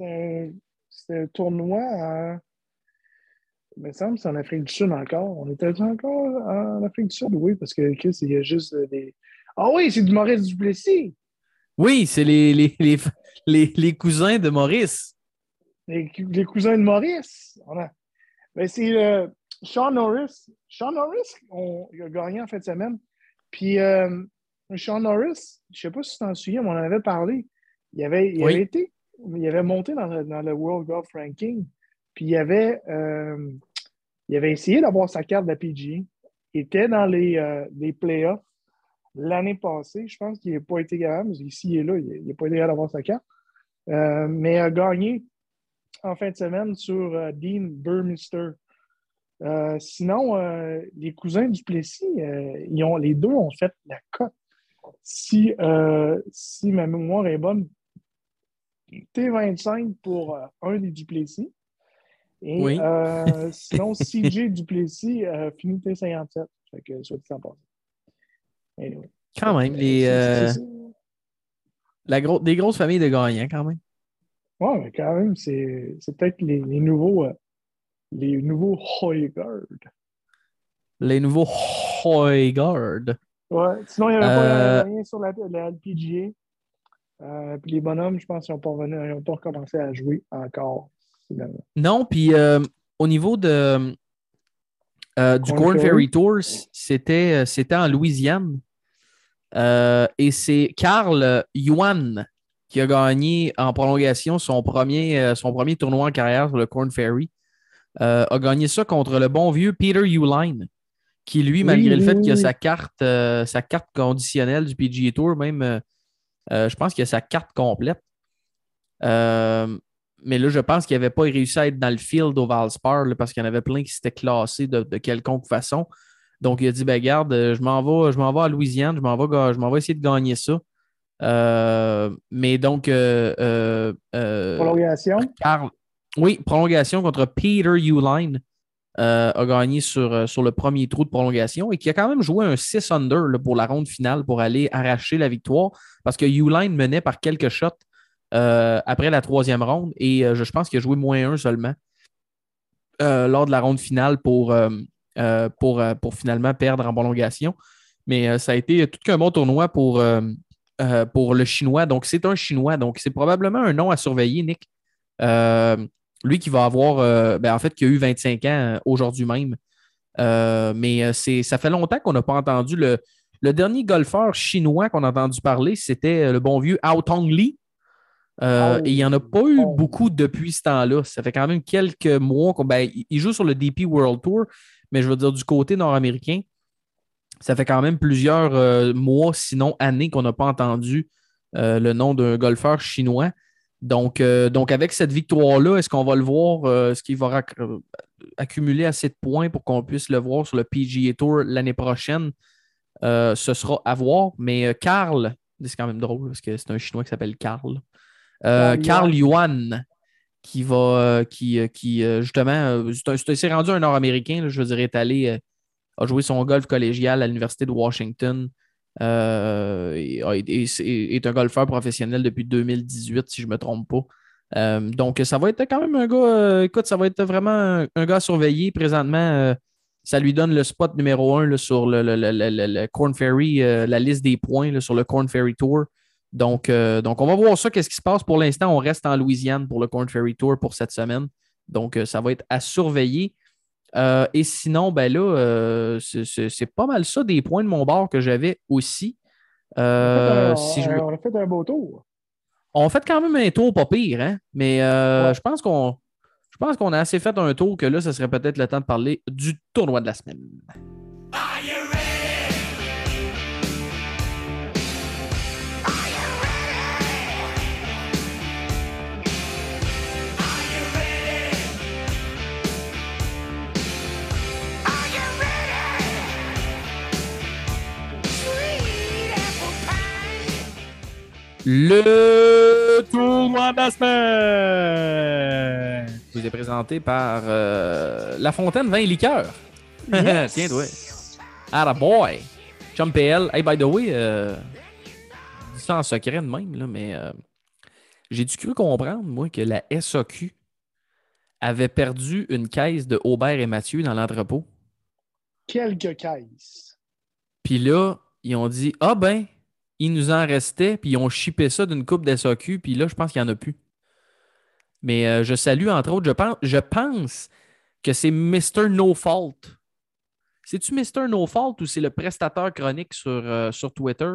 un, tournoi en. Il me semble que c'est en Afrique du Sud encore. On était encore en Afrique du Sud? Oui, parce que Chris, il y a juste des. Ah oui, c'est du Maurice Duplessis! Oui, c'est les, les, les, les- cousins de Maurice. Les, les cousins de Maurice. On a... Ben, c'est euh, Sean Norris. Sean Norris, on, il a gagné en fin de semaine. Puis euh, Sean Norris, je ne sais pas si tu t'en souviens, mais on en avait parlé. Il avait, il Oui. avait été, il avait monté dans le, dans le World Golf Ranking. Puis il avait, euh, il avait essayé d'avoir sa carte de. Il était dans les, euh, les playoffs l'année passée. Je pense qu'il n'a pas été capable. Ici et là, il n'a pas été capable d'avoir sa carte. Euh, mais a gagné en fin de semaine sur euh, Dean Burmester. Euh, sinon, les cousins du Plessis, ils ont, les deux ont fait la cote. Si, si ma mémoire est bonne, T25 pour un des Duplessis. Et Oui. euh, sinon, CJ Duplessis euh, finit T57. Fait que soit dit en passant. Anyway. Quand même, les, euh, c'est- la gro- des grosses familles de gagnants, quand même. Ouais, mais quand même, c'est peut-être les, les nouveaux euh, les nouveaux Hoygaard. Les nouveaux Hoygaard. Ouais. Sinon, il n'y avait Euh, pas rien sur la, la LPGA. Euh, puis les bonhommes, je pense qu'ils n'ont pas, ils pas recommencé à jouer encore. Non, puis euh, au niveau de, euh, du Corn Ferry. Ferry? Tour, c'était, euh, en Louisiane. Euh, et c'est Carl Yuan qui a gagné en prolongation son premier, euh, son premier tournoi en carrière sur le Corn Ferry. Euh, a gagné ça contre le bon vieux Peter Uline, qui lui, Oui, malgré le fait qu'il a sa carte, euh, sa carte conditionnelle du PGA Tour, même, euh, euh, je pense qu'il a sa carte complète. Euh, mais là, je pense qu'il n'avait pas réussi à être dans le field au Valspar là, parce qu'il y en avait plein qui s'étaient classés de, de quelconque façon. Donc, il a dit ben, garde, euh, je m'en vais, je m'en vais à Louisiane, je m'en vais, je m'en vais essayer de gagner ça. Euh, mais donc, euh, Prolongation? Carl- oui, prolongation contre Peter Uline a gagné sur, sur le premier trou de prolongation et qui a quand même joué un 6 under là, pour la ronde finale pour aller arracher la victoire parce que Uline menait par quelques shots euh, après la troisième ronde et euh, je, pense qu'il a joué moins un seulement euh, lors de la ronde finale pour, pour, pour finalement perdre en prolongation. Mais ça a été tout qu'un bon tournoi pour, pour le Chinois. Donc, c'est un Chinois. Donc, c'est probablement un nom à surveiller, Nick. Lui qui va avoir, ben, en fait, qui a eu 25 ans aujourd'hui même. Mais c'est, ça fait longtemps qu'on n'a pas entendu le, le dernier golfeur chinois qu'on a entendu parler, c'était le bon vieux Ao Tong Li. Euh, Oh. et il n'y en a pas eu Oh. beaucoup depuis ce temps-là. Ça fait quand même quelques mois qu'on. Ben, il- joue sur le DP World Tour, mais je veux dire, du côté nord-américain, ça fait quand même plusieurs euh, mois, sinon années, qu'on n'a pas entendu euh, le nom d'un golfeur chinois. Donc, donc avec cette victoire-là, est-ce qu'on va le voir? est-ce qu'il va accumuler assez de points pour qu'on puisse le voir sur le PGA Tour l'année prochaine? Ce sera à voir. Mais Karl, c'est quand même drôle parce que c'est un Chinois qui s'appelle Karl. Euh, Karl Yuan, qui va, euh, qui, euh, qui justement, c'est rendu un Nord-Américain, je veux dire, est allé, a joué son golf collégial à l'Université de Washington. Euh, et, est un golfeur professionnel depuis 2018, si je ne me trompe pas. Euh, donc, ça va être quand même un gars, euh, écoute, ça va être vraiment un, un gars à surveiller. Présentement, ça lui donne le spot numéro un là, sur le, le- le- le- Corn Ferry, la liste des points là, sur le Corn Ferry Tour. Donc, euh, donc, on va voir ça, qu'est-ce qui se passe. Pour l'instant, on reste en Louisiane pour le Corn Ferry Tour pour cette semaine. Donc, euh, ça va être à surveiller. Euh, et sinon, ben là, euh, c'est- pas mal ça des points de mon bord que j'avais aussi. Euh, on, a si fait je un, me- on a fait un beau tour. On fait quand même un tour pas pire, hein? Mais euh, Ouais. je pense qu'on je pense qu'on a assez fait un tour que là, ce serait peut-être le temps de parler du tournoi de la semaine. Le tournoi de la semaine vous est présenté par euh, La Fontaine Vin et Liqueur. Yes. Tiens, toi. Ah, boy! Chum PL. Hey, by the way, euh, je dis ça en secret de même, là, mais euh, j'ai dû cru comprendre, moi, que la SAQ avait perdu une caisse de Aubert et Mathieu dans l'entrepôt. Quelques caisses. Puis là, ils ont dit Ah ben, il nous en restait, puis ils ont chippé ça d'une coupe d'SAQ, puis là, je pense qu'il n'y en a plus. Mais euh, je salue, entre autres, je pense, je pense que c'est Mr. No Fault. C'est-tu Mr. No Fault ou c'est le prestateur chronique sur, euh, sur Twitter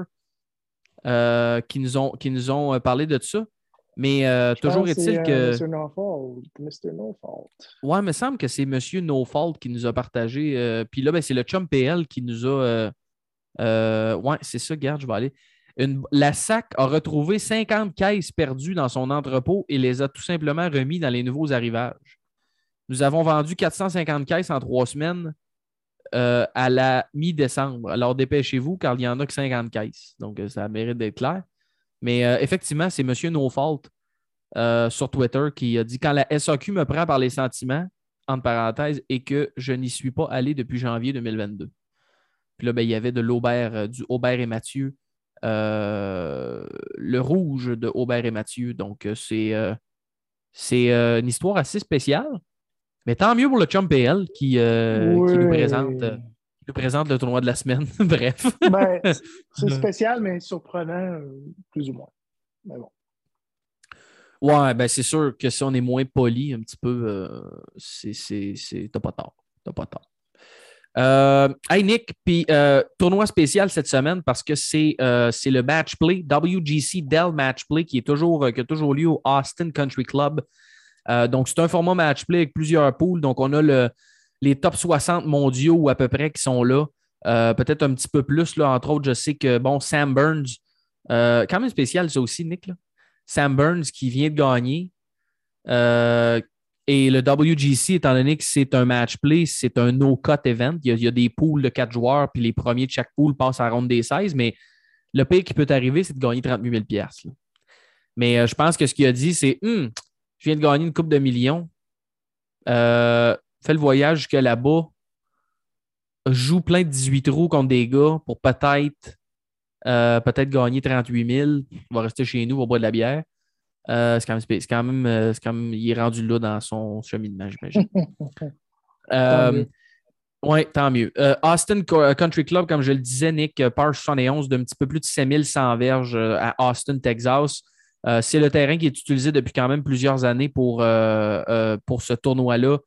euh, qui nous ont, qui nous ont parlé de ça? Mais euh, toujours est-il que. Mr. No Fault. Mr. No Fault. Ouais, il me semble que c'est Monsieur No Fault qui nous a partagé. euh, Puis là, ben, c'est le Chum PL qui nous a. euh, ouais, c'est ça, garde, je vais aller. La SAC a retrouvé 50 caisses perdues dans son entrepôt et les a tout simplement remis dans les nouveaux arrivages. Nous avons vendu 450 caisses en trois semaines euh, à la mi-décembre. Alors dépêchez-vous car il n'y en a que 50 caisses. Donc euh, ça mérite d'être clair. Mais euh, effectivement, c'est M. No Fault euh, sur Twitter qui a dit quand la SAQ me prend par les sentiments, entre parenthèses, et que je n'y suis pas allé depuis janvier 2022. Puis là, ben, il y avait de l'Aubert, du Aubert et Mathieu, le rouge de Aubert et Mathieu. Donc, euh, c'est euh, c'est euh, une histoire assez spéciale. Mais tant mieux pour le Chum PL qui, euh, qui nous présente, euh, qui nous présente le tournoi de la semaine. Bref. Ben, c'est spécial, mais surprenant, euh, plus ou moins. Mais bon. Ouais, ben c'est sûr que si on est moins poli un petit peu, euh, c'est- t'as pas tort. T'as pas tort. Euh, hey Nick, puis euh, tournoi spécial cette semaine parce que c'est, euh, le match play, WGC Dell Match Play qui, est toujours, qui a toujours lieu au Austin Country Club. Donc, c'est un format match play avec plusieurs poules. Donc, on a le, les top 60 mondiaux ou à peu près qui sont là. Peut-être un petit peu plus. Là, entre autres, je sais que bon, Sam Burns, quand même spécial ça aussi, Nick. Sam Burns qui vient de gagner. Et le WGC, étant donné que c'est un match play, c'est un no-cut event. Il y, a, des poules de quatre joueurs, puis les premiers de chaque poule passent à la ronde des 16. Mais le pire qui peut arriver, c'est de gagner 38 000 piastres, là. Mais euh, je pense que ce qu'il a dit, c'est Hum, je viens de gagner une coupe de millions. Euh, fais le voyage jusqu'à là-bas. Joue plein de 18 trous contre des gars pour peut-être euh, peut-être gagner 38 000. On va rester chez nous, on va boire de la bière. Euh, c'est quand même, quand même, euh, c'est quand même- il est rendu là dans son cheminement, j'imagine. Euh, oui, tant mieux. Euh, Austin Co- Country Club, comme je le disais, Nick, par 71 d'un petit peu plus de 5100 verges à Austin, Texas. Euh, c'est le terrain qui est utilisé depuis quand même plusieurs années pour, euh, pour ce tournoi-là,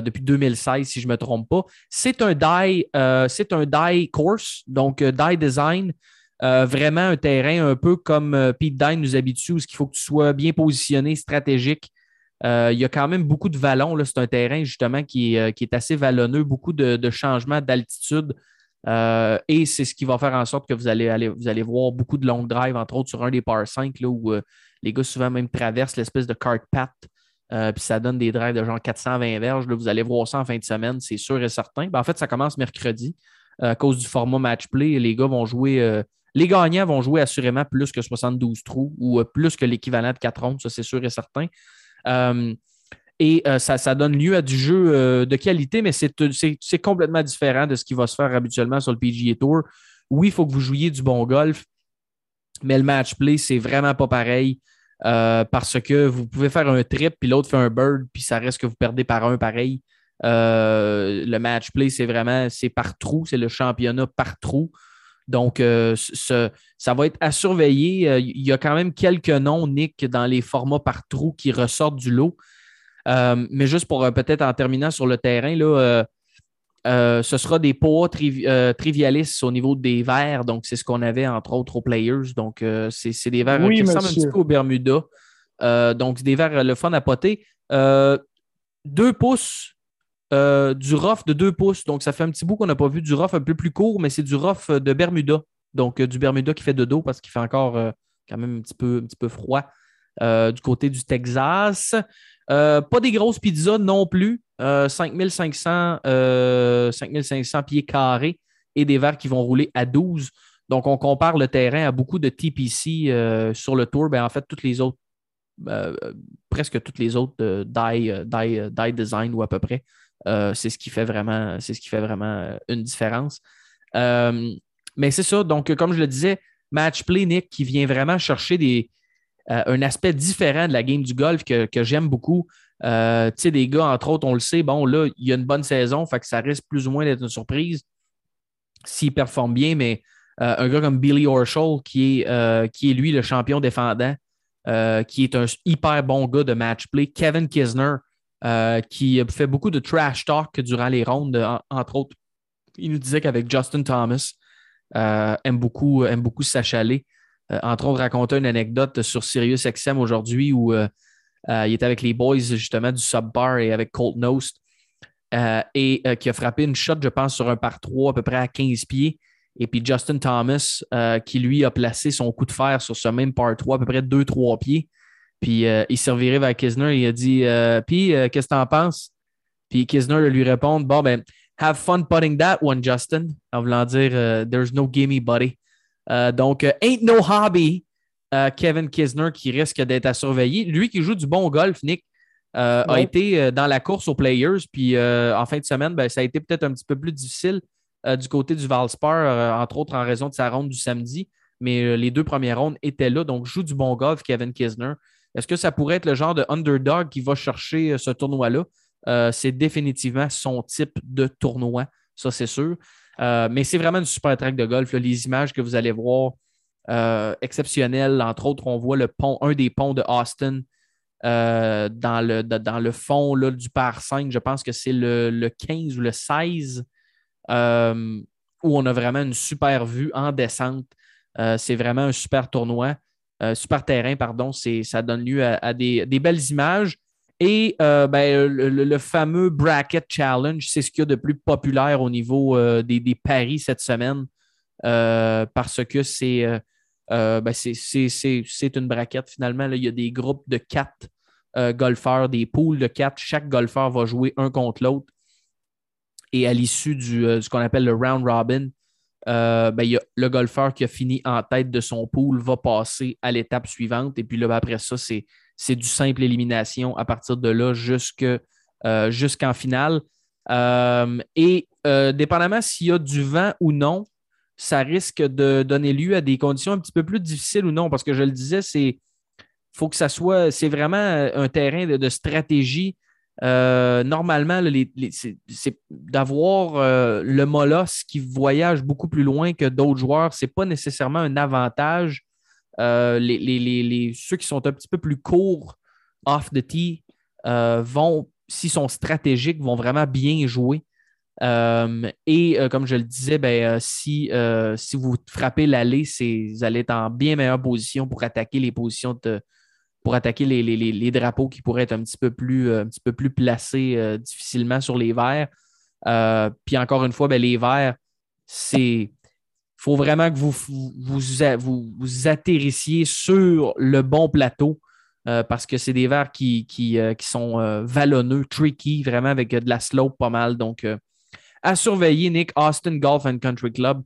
depuis 2016, si je ne me trompe pas. C'est un die, c'est un die course, donc die design. Euh, vraiment un terrain un peu comme euh, Pete Dine nous habitue, où il faut que tu sois bien positionné, stratégique. Euh, il y a quand même beaucoup de vallons. C'est un terrain justement qui est, qui est assez vallonneux, beaucoup de, changements d'altitude. Et c'est ce qui va faire en sorte que vous allez, vous allez voir beaucoup de long drive, entre autres sur un des par 5, là, où les gars souvent même traversent l'espèce de cart path. Puis ça donne des drives de genre 420 verges. Là, vous allez voir ça en fin de semaine, c'est sûr et certain. Ben, en fait, ça commence mercredi. à cause du format match play, les gars vont jouer. Les gagnants vont jouer assurément plus que 72 trous ou plus que l'équivalent de 4 rondes, ça c'est sûr et certain. Et euh, ça, donne lieu à du jeu euh, de qualité, mais c'est complètement différent de ce qui va se faire habituellement sur le PGA Tour. Oui, il faut que vous jouiez du bon golf, mais le match play, c'est vraiment pas pareil euh, parce que vous pouvez faire un trip, puis l'autre fait un bird, puis ça reste que vous perdez par un pareil. le match play, c'est vraiment c'est par trou, c'est le championnat par trou. Donc, ça va être à surveiller. Il y a quand même quelques noms, Nick, dans les formats par trou qui ressortent du lot. Euh, mais juste pour euh, peut-être en terminant sur le terrain, là, euh, ce sera des poids trivialistes au niveau des verres. Donc, c'est ce qu'on avait entre autres aux players. Donc, c'est des verres qui ressemblent un petit peu au Bermuda. donc, des verres le fun à poter. deux pouces, du rough de deux pouces. Donc, ça fait un petit bout qu'on n'a pas vu du rough un peu plus court, mais c'est du rough de Bermuda. Donc, du Bermuda qui fait de dos parce qu'il fait encore quand même un petit peu, un petit peu froid. du côté du Texas. Euh, pas des grosses pizzas non plus. 5500, euh, 5500 euh, pieds carrés et des verres qui vont rouler à 12. Donc, on compare le terrain à beaucoup de TPC sur le tour. Ben, en fait, toutes les autres, presque toutes les autres die, design ou à peu près. C'est ce qui fait vraiment, c'est ce qui fait vraiment une différence. mais c'est ça. Donc, comme je le disais, match play, Nick, qui vient vraiment chercher des, euh, un aspect différent de la game du golf que, j'aime beaucoup. Euh, tu sais, des gars, entre autres, on le sait, bon, là, il y a une bonne saison, fait que ça risque plus ou moins d'être une surprise s'il performe bien, mais euh, un gars comme Billy Horschel, qui est, qui est lui le champion défendant, qui est un hyper bon gars de match play, Kevin Kisner, qui fait beaucoup de trash talk durant les rondes, entre autres. Il nous disait qu'avec Justin Thomas, aime beaucoup, aime beaucoup s'achaler. Euh, entre autres, raconter une anecdote sur Sirius XM aujourd'hui où euh, euh, il était avec les boys justement du Subbar et avec Colt Nost et qui a frappé une shot, je pense, sur un par 3 à peu près à 15 pieds. Et puis Justin Thomas, qui lui a placé son coup de fer sur ce même par 3 à peu près 2-3 pieds. Puis il servirait vers Kisner et il a dit Puis qu'est-ce que tu en penses? Puis Kisner lui répond Bon, ben, have fun putting that one, Justin, en voulant dire There's no gimme, buddy. Euh, donc, euh, Ain't No Hobby, euh, Kevin Kisner qui risque d'être à surveiller. Lui qui joue du bon golf, Nick, a été dans la course aux Players. Puis en fin de semaine, ben, ça a été peut-être un petit peu plus difficile du côté du Valspar, entre autres en raison de sa ronde du samedi. Mais les deux premières rondes étaient là. Donc, joue du bon golf, Kevin Kisner. Est-ce que ça pourrait être le genre de underdog qui va chercher ce tournoi-là? c'est définitivement son type de tournoi, ça c'est sûr. Euh, mais c'est vraiment une super track de golf. Les images que vous allez voir, euh, exceptionnelles. Entre autres, on voit le pont, un des ponts de Austin euh, dans, le, dans le fond là, du par 5. Je pense que c'est le, 15 ou le 16 où on a vraiment une super vue en descente. c'est vraiment un super tournoi, super terrain, pardon. Ça donne lieu à, des, belles images. Et euh, ben, le, fameux Bracket Challenge, c'est ce qu'il y a de plus populaire au niveau euh, des, paris cette semaine euh, parce que ben, c'est une braquette finalement. il y a des groupes de quatre golfeurs, des poules de quatre. Chaque golfeur va jouer un contre l'autre. Et à l'issue du ce qu'on appelle le round robin, ben, y a le golfeur qui a fini en tête de son pool va passer à l'étape suivante. Et puis là, ben, après ça, c'est du simple élimination à partir de là euh, jusqu'en finale. Euh, et euh, dépendamment s'il y a du vent ou non, ça risque de donner lieu à des conditions un petit peu plus difficiles ou non, parce que je le disais, c'est faut que ça soit, c'est vraiment un terrain de, stratégie. Normalement, c'est d'avoir le molosse qui voyage beaucoup plus loin que d'autres joueurs, ce n'est pas nécessairement un avantage euh, les, ceux qui sont un petit peu plus courts off the tee euh, vont, s'ils sont stratégiques, vont vraiment bien jouer. Euh, et comme je le disais, ben, si, si vous frappez l'allée, vous allez être en bien meilleure position pour attaquer les positions de, pour attaquer les, drapeaux qui pourraient être un petit peu plus, un petit peu plus placés difficilement sur les verts. puis encore une fois, ben, les verts, c'est. Il faut vraiment que vous vous, vous, vous atterrissiez sur le bon plateau euh, parce que c'est des verres qui, qui, euh, qui sont euh, vallonneux, tricky, vraiment avec de la slope pas mal. Donc, à surveiller, Nick, Austin Golf and Country Club.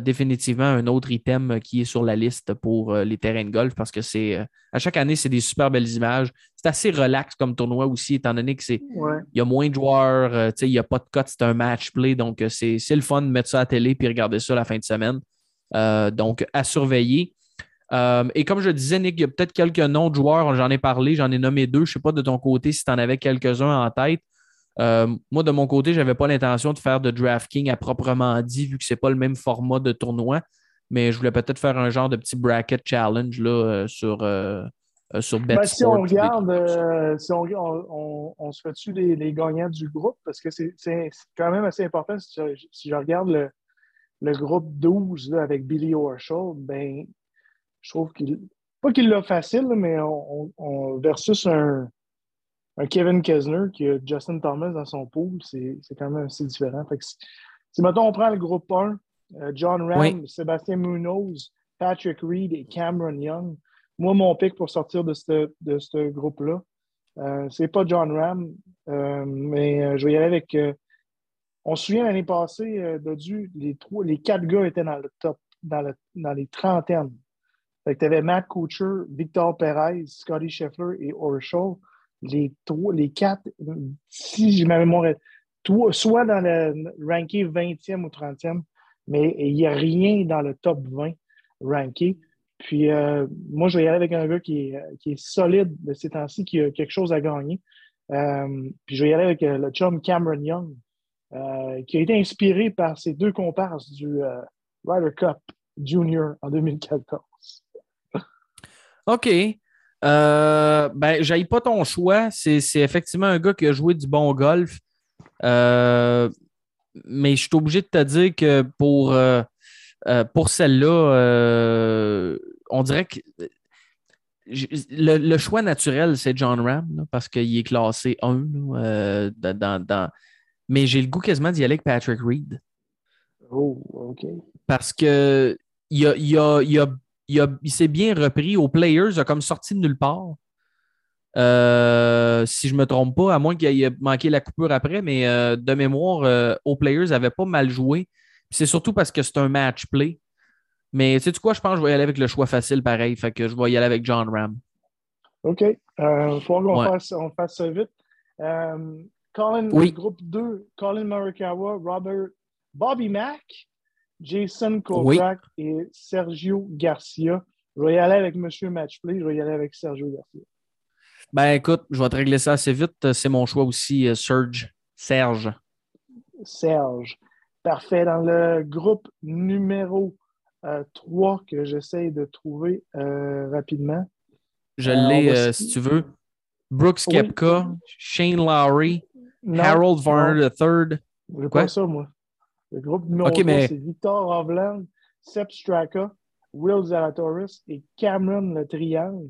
Définitivement un autre item qui est sur la liste pour les terrains de golf parce que c'est à chaque année, c'est des super belles images. C'est assez relax comme tournoi aussi, étant donné que c'est il y a moins de joueurs, il n'y a pas de cote, c'est un match play. Donc, c'est le fun de mettre ça à la télé et regarder ça la fin de semaine. donc, à surveiller. Euh, et comme je disais, Nick, il y a peut-être quelques noms de joueurs, j'en ai parlé, j'en ai nommé deux. Je ne sais pas de ton côté si tu en avais quelques-uns en tête. Euh, moi, de mon côté, je n'avais pas l'intention de faire de DraftKings à proprement dit, vu que ce n'est pas le même format de tournoi. Mais je voulais peut-être faire un genre de petit bracket challenge là, euh, sur, sur ben, si on regarde, si on, se fait dessus les, gagnants du groupe, parce que c'est quand même assez important. Si, je, regarde le, groupe 12 avec Billy Horschel, ben, je trouve qu'il. Pas qu'il l'a facile, mais on, versus un, Kevin Kesner qui a Justin Thomas dans son pool, c'est quand même assez différent. si, maintenant on prend le groupe 1, euh, John Ram, Sébastien Munoz, Patrick Reed et Cameron Young, moi, mon pic pour sortir de ce de groupe-là, euh, c'est pas John Ram, euh, mais je vais y aller avec. on se souvient l'année passée, Dodu, les, trois, les quatre gars étaient dans le top, dans, dans les trentaines tu avais Matt Coucher, Victor Perez, Scotty Scheffler et Orschel. Les, trois, les quatre, si j'ai ma mémoire, soit dans le ranké 20e ou 30e, mais il n'y a rien dans le top 20 ranké. Puis euh, moi, je vais y aller avec un gars qui est, qui est solide de ces temps-ci, qui a quelque chose à gagner. Euh, puis je vais y aller avec euh, le chum Cameron Young, qui a été inspiré par ses deux comparses du Ryder Cup Junior en 2014. OK. Euh, ben, j'aille pas ton choix. C'est effectivement un gars qui a joué du bon golf. Euh, mais je suis obligé de te dire que pour, euh, pour celle-là, on dirait que le, choix naturel, c'est John Ram, parce qu'il est classé 1 dans, Mais j'ai le goût quasiment d'y aller avec Patrick Reed. Oh, OK. Parce que il y a, y a, y a il, s'est bien repris. Aux Players, il a comme sorti de nulle part. Euh, si je ne me trompe pas, à moins qu'il ait manqué la coupure après, mais euh, de mémoire, euh, aux Players n'avait pas mal joué. C'est surtout parce que c'est un match play. Mais tu sais quoi, je pense que je vais y aller avec le choix facile pareil. Fait que je vais y aller avec John Ram. OK. Il faut qu'on fasse, fasse, ça vite. Colin, groupe 2, Colin Marikawa, Robert, Bobby Mack, Jason Kovrak et Sergio Garcia. Je vais y aller avec Monsieur Matchplay, je vais y aller avec Sergio Garcia. Ben écoute, je vais te régler ça assez vite. C'est mon choix aussi, euh, Serge. Serge. Serge. Parfait. Dans le groupe numéro 3 euh, que j'essaie de trouver euh, rapidement. Je l'ai, si tu veux. Brooks Kepka, Shane Lowry, Harold Varner III. Je pas ça, moi. Le groupe numéro c'est Victor Hovland, Sep Straka, Will Zalatoris et Cameron le Triangle.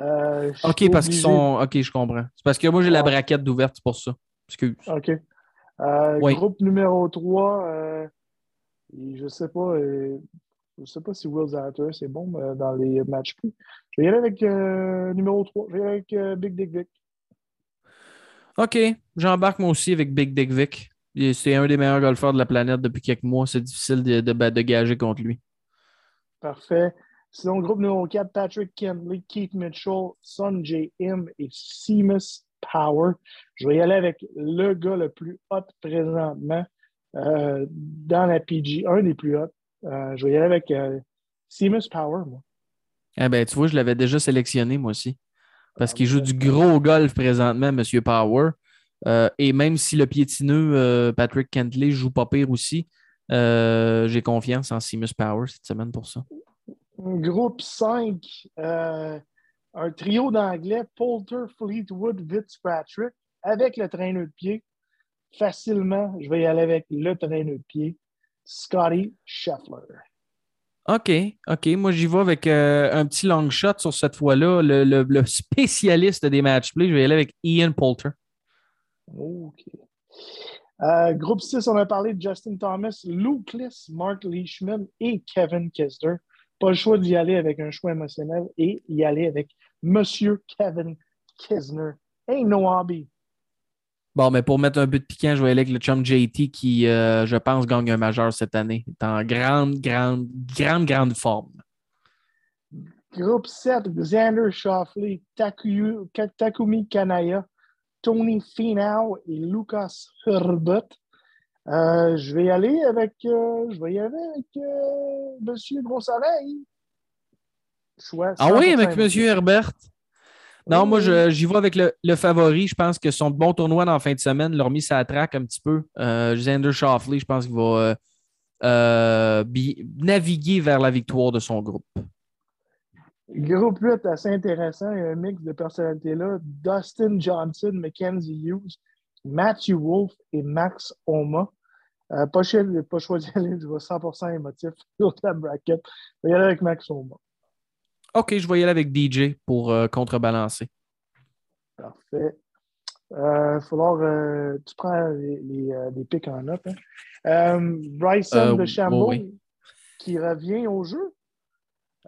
Euh, OK, parce qu'ils sont. OK, je comprends. C'est parce que moi, j'ai la braquette d'ouverte, pour ça. Excuse. OK. Euh, groupe numéro 3, euh, je ne sais pas. je sais pas si Will Zalatoris est bon dans les matchs plus. Je vais y aller avec numéro 3. Je vais y aller avec Big Dick Vic. OK. J'embarque moi aussi avec Big Dick Vic. C'est un des meilleurs golfeurs de la planète depuis quelques mois. C'est difficile de, de, gager contre lui. Parfait. Sinon, groupe numéro 4, Patrick Kenley, Keith Mitchell, Son J. M et Seamus Power. Je vais y aller avec le gars le plus hot présentement euh, dans la PG, un des plus hot. Euh, je vais y aller avec euh, Seamus Power, moi. Eh ben, tu vois, je l'avais déjà sélectionné, moi aussi. Parce qu'il joue du gros golf présentement, M. Power. Euh, et même si le piétineux euh, Patrick Kentley joue pas pire aussi, euh, j'ai confiance en Seamus Power cette semaine pour ça. Groupe 5, un trio d'anglais, Poulter, Fleetwood, Fitzpatrick, avec le traîneur de pied. Facilement, je vais y aller avec le traîneur de pied, Scotty Scheffler. OK, OK. Moi, j'y vais avec un petit long shot sur cette fois-là. Le, le, spécialiste des match play, je vais y aller avec Ian Poulter. OK. Euh, groupe 6, on a parlé de Justin Thomas, Luke Liss, Mark Leishman et Kevin Kisner. Pas le choix d'y aller avec un choix émotionnel et y aller avec Monsieur Kevin Kisner. Hey, no hobby. Bon, mais pour mettre un peu de piquant, je vais aller avec le chum JT qui, euh, je pense, gagne un majeur cette année. Il est en grande, grande, grande, grande forme. Groupe 7, Xander Shoffley, Takumi Kanaya, Tony Finau et Lucas Herbert. Euh, je vais y aller avec, euh, je vais y aller avec euh, Monsieur Gros. Choix Ah oui, 100% avec M. Herbert. Non, Oui, moi, j'y vais avec le, le favori. Je pense que son bon tournoi dans la fin de semaine l'a remis sa traque un petit peu. Euh, Xander Shoffley, je pense qu'il va naviguer vers la victoire de son groupe. Groupe 8, assez intéressant. Il y a un mix de personnalités là. Dustin Johnson, Mackenzie Hughes, Matthew Wolf et Max Oma. Euh, pas, choix, pas aller, je vais 100% émotif sur la bracket. Je vais y aller avec Max Oma. OK, je vais y aller avec DJ pour euh, contrebalancer. Parfait. Il va falloir. euh, tu prends les, les, euh, les pics en note. hein. Euh, Bryson Euh, de Chambault, oui, qui revient au jeu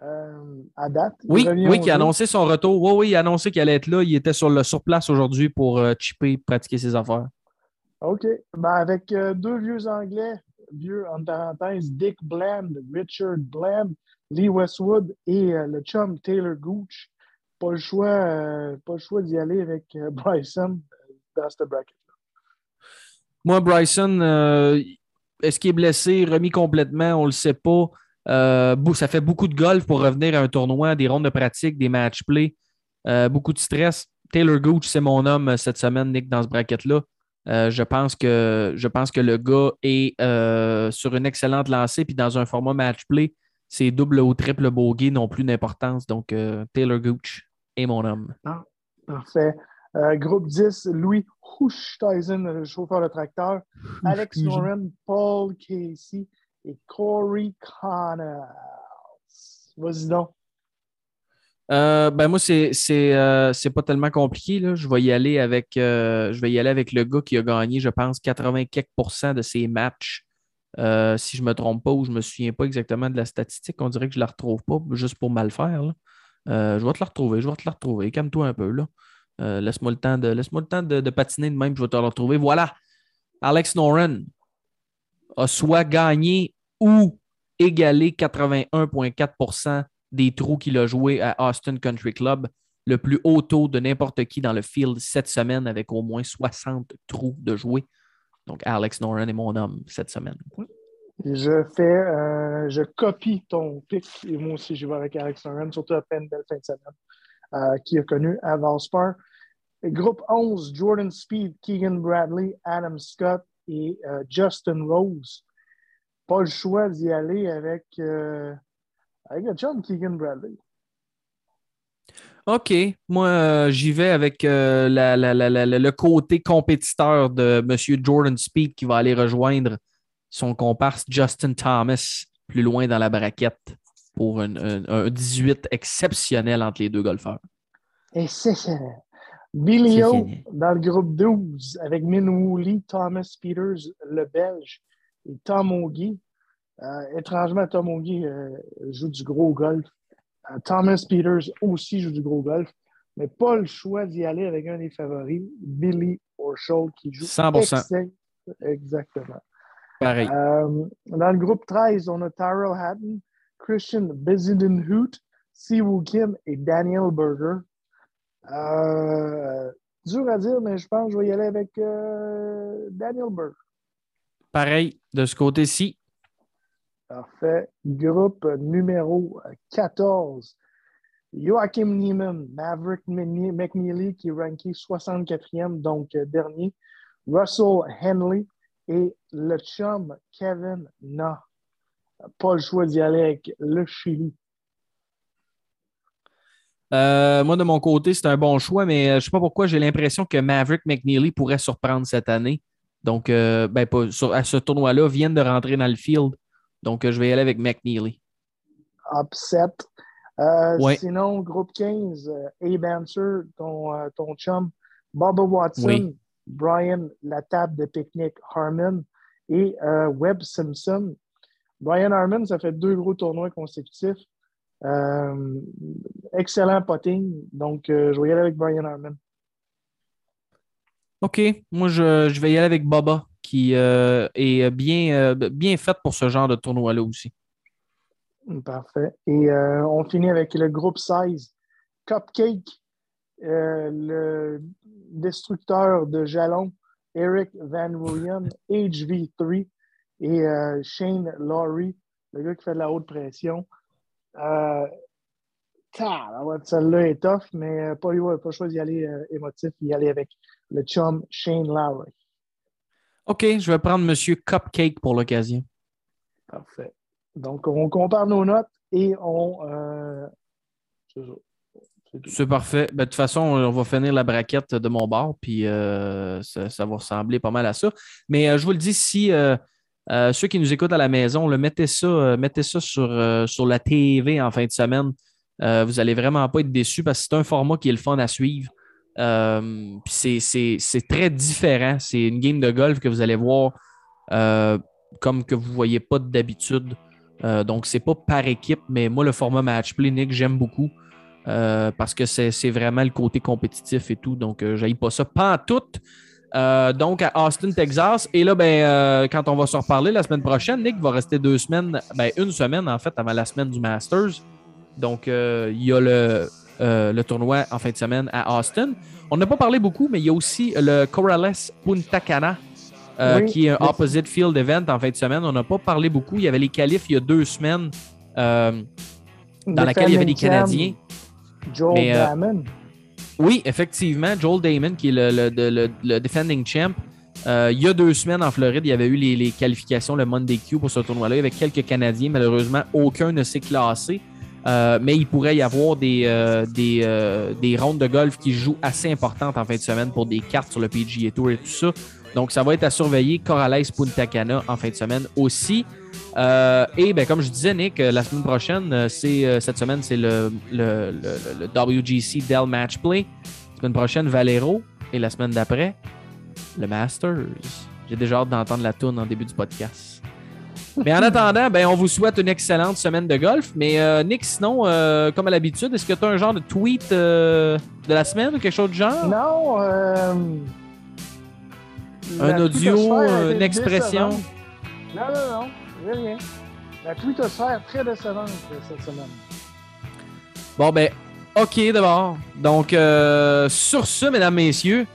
euh, à date. Oui, oui, qui a annoncé son retour. Oui, oui, il a annoncé qu'il allait être là. Il était sur, le, sur place aujourd'hui pour euh, chipper, pratiquer ses affaires. OK. Ben, avec euh, deux vieux Anglais, vieux en parenthèse, Dick Bland, Richard Bland, Lee Westwood et euh, le chum Taylor Gooch. Pas le choix, pas le choix d'y aller avec Bryson dans ce bracket. Moi, Bryson, est-ce qu'il est blessé, remis complètement? On ne le sait pas. Euh, ça fait beaucoup de golf pour revenir à un tournoi, des rondes de pratique, des match play. Euh, beaucoup de stress. Taylor Gooch, c'est mon homme euh, cette semaine, Nick, dans ce bracket-là. Euh, je, pense que, je pense que le gars est euh, sur une excellente lancée, puis dans un format match play, ses double ou triple bogey n'ont plus d'importance. Donc, euh, Taylor Gooch est mon homme. Parfait. Euh, groupe 10, Louis Hushtheisen, le chauffeur de tracteur, Alex Noren, Paul Casey et Corey Connors. Vas-y donc. Euh, ben moi, c'est c'est euh, c'est pas tellement compliqué. Là. Je vais y aller avec euh, je vais y aller avec le gars qui a gagné, je pense, 80 quelques de ses matchs. Si je me trompe pas ou je me souviens pas exactement de la statistique, on dirait que je la retrouve pas juste pour mal faire. là. Je vais te la retrouver, je vais te la retrouver. Calme-toi un peu là. Laisse-moi le temps de laisse-moi le temps de, de patiner de même, je vais te la retrouver. Voilà. Alex Noren a soit gagné ou égalé 81,4% des trous qu'il a joué à Austin Country Club, le plus haut taux de n'importe qui dans le field cette semaine avec au moins 60 trous de jouer. Donc, Alex Noren est mon homme cette semaine. Je fais, euh, je copie ton pic et moi aussi je vais avec Alex Noren, surtout après une belle fin de semaine euh, qui a connu à Valspar. Groupe 11, Jordan Speed, Keegan Bradley, Adam Scott et euh, Justin Rose. Pas le choix d'y aller avec, euh, avec chum Keegan Bradley. OK. Moi, euh, j'y vais avec la- la- la- la- la- le côté compétiteur de M. Jordan Speed qui va aller rejoindre son comparse Justin Thomas plus loin dans la braquette pour un, un- un 18 exceptionnel entre les deux golfeurs. Et c'est ça. Billy C'est O fini. dans le groupe 12 avec Min Woo Lee, Thomas Peters, le Belge, et Tom O'Gee. Euh, étrangement, Tom O'Gee euh, joue du gros golf. Euh, Thomas Peters aussi joue du gros golf, mais pas le choix d'y aller avec un des favoris, Billy Horschel, qui joue 100%. excellent. Exactement. Pareil. Euh, dans le groupe 13, on a Tyrell Hatton, Christian Bezidenhout, Siwoo Kim et Daniel Berger. Euh, dur à dire, mais je pense que je vais y aller avec euh, Daniel Berger. Pareil, de ce côté-ci. Parfait. Groupe numéro 14. Joachim Neiman, Maverick Mc- McNeely qui est ranké 64e, donc euh, dernier. Russell Henley et le chum Kevin Na. Pas le choix d'y aller avec le Chili. Euh, moi, de mon côté, c'est un bon choix, mais euh, je ne sais pas pourquoi j'ai l'impression que Maverick McNeely pourrait surprendre cette année. Donc, euh, ben, pas, sur- à ce tournoi-là, viennent de rentrer dans le field. Donc, euh, je vais y aller avec McNeely. Upset. Ouais. Sinon, groupe 15, euh, Abe Answer, ton, ton chum, Bubba Watson, Oui. Brian La table de pique-nique Harmon et Webb Simpson. Brian Harmon, ça fait deux gros tournois consécutifs. Euh, excellent potting. Donc, euh, je vais y aller avec Brian Harmon. OK. Moi, je, je vais y aller avec Baba, qui euh, est bien, bien fait pour ce genre de tournoi-là aussi. Parfait. Et on finit avec le groupe 16. Cupcake, le destructeur de jalons, Eric Van William, HV3 et Shane Laurie, le gars qui fait de la haute pression. Euh, Celle-là est tough, mais euh, pas, ouais, pas choisi d'y aller euh, émotif, y aller avec le chum Shane Lowry. OK, je vais prendre Monsieur Cupcake pour l'occasion. Parfait. Donc, on compare nos notes et on. euh, c'est parfait. Ben, de toute façon, on va finir la braquette de mon bord, puis euh, ça, ça va ressembler pas mal à ça. Mais euh, je vous le dis, si euh, ceux qui nous écoutent à la maison, mettez ça, euh, mettez ça sur, euh, sur la TV en fin de semaine. Vous n'allez vraiment pas être déçus parce que c'est un format qui est le fun à suivre. C'est- très différent. C'est une game de golf que vous allez voir comme que vous ne voyez pas d'habitude. Donc, c'est pas par équipe, mais moi, le format match play, Nick, j'aime beaucoup. Parce que c'est vraiment le côté compétitif et tout. Donc, je pas ça. Pas en. Euh, donc, à Austin, Texas. Et là, ben, euh, quand on va se reparler la semaine prochaine, Nick va rester deux semaines, ben, une semaine en fait, avant la semaine du Masters. Donc, euh, il y a le, le tournoi en fin de semaine à Austin. On n'a pas parlé beaucoup, mais il y a aussi le Corrales Punta Cana, Oui. qui est un opposite field event en fin de semaine. On n'a pas parlé beaucoup. Il y avait les qualifs il y a deux semaines, dans laquelle il y avait des Canadiens. Joel Mais. Oui, effectivement, Joel Damon, qui est le, le- le- defending champ. euh, il y a deux semaines en Floride, il y avait eu les, les qualifications, le Monday Q pour ce tournoi-là. Il y avait quelques Canadiens. Malheureusement, aucun ne s'est classé. Euh, mais il pourrait y avoir des, euh, des, euh, des rondes de golf qui jouent assez importantes en fin de semaine pour des cartes sur le PGA Tour et tout ça. Donc, ça va être à surveiller. Corrales Punta Cana en fin de semaine aussi. Euh, et ben, comme je disais, Nick, euh, la semaine prochaine, euh, c'est cette semaine, c'est le, le, le- WGC Dell Match Play. La semaine prochaine, Valero. Et la semaine d'après, le Masters. J'ai déjà hâte d'entendre la tourne en début du podcast. Mais en attendant, ben, on vous souhaite une excellente semaine de golf. Mais Nick, sinon, comme à l'habitude, est-ce que tu as un genre de tweet de la semaine ou quelque chose du genre? Non. Euh, Un audio, a une expression. décevante. Non, non, non. Rien. La twittosphère très décevante euh, cette semaine. Bon, ben, OK d'abord. Donc, euh, sur ce, mesdames, messieurs,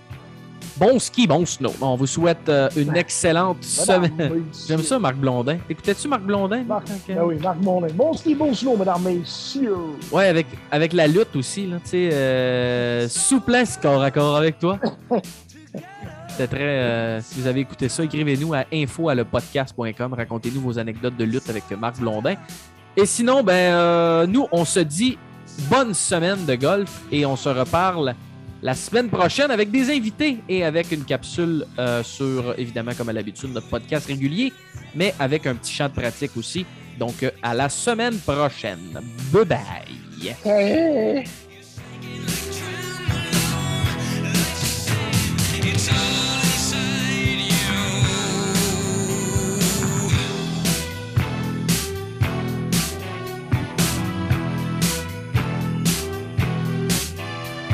bon ski, bon snow. On vous souhaite euh, une excellente Madame, semaine. J'aime ça, Marc Blondin. Écoutais-tu Marc Blondin? Marc, Ok. ben oui, Marc Mondin. Bon ski, bon snow, mesdames, messieurs. Ouais, avec, avec la lutte aussi, là, tu sais, euh, souplesse corps à corps avec toi. Euh, si vous avez écouté ça, écrivez-nous à info à lepodcast.com. Racontez-nous vos anecdotes de lutte avec Marc Blondin. Et sinon, ben, euh, nous, on se dit bonne semaine de golf et on se reparle la semaine prochaine avec des invités et avec une capsule euh, sur, évidemment, comme à l'habitude, notre podcast régulier, mais avec un petit champ de pratique aussi. Donc, à la semaine prochaine. Bye bye. Hey.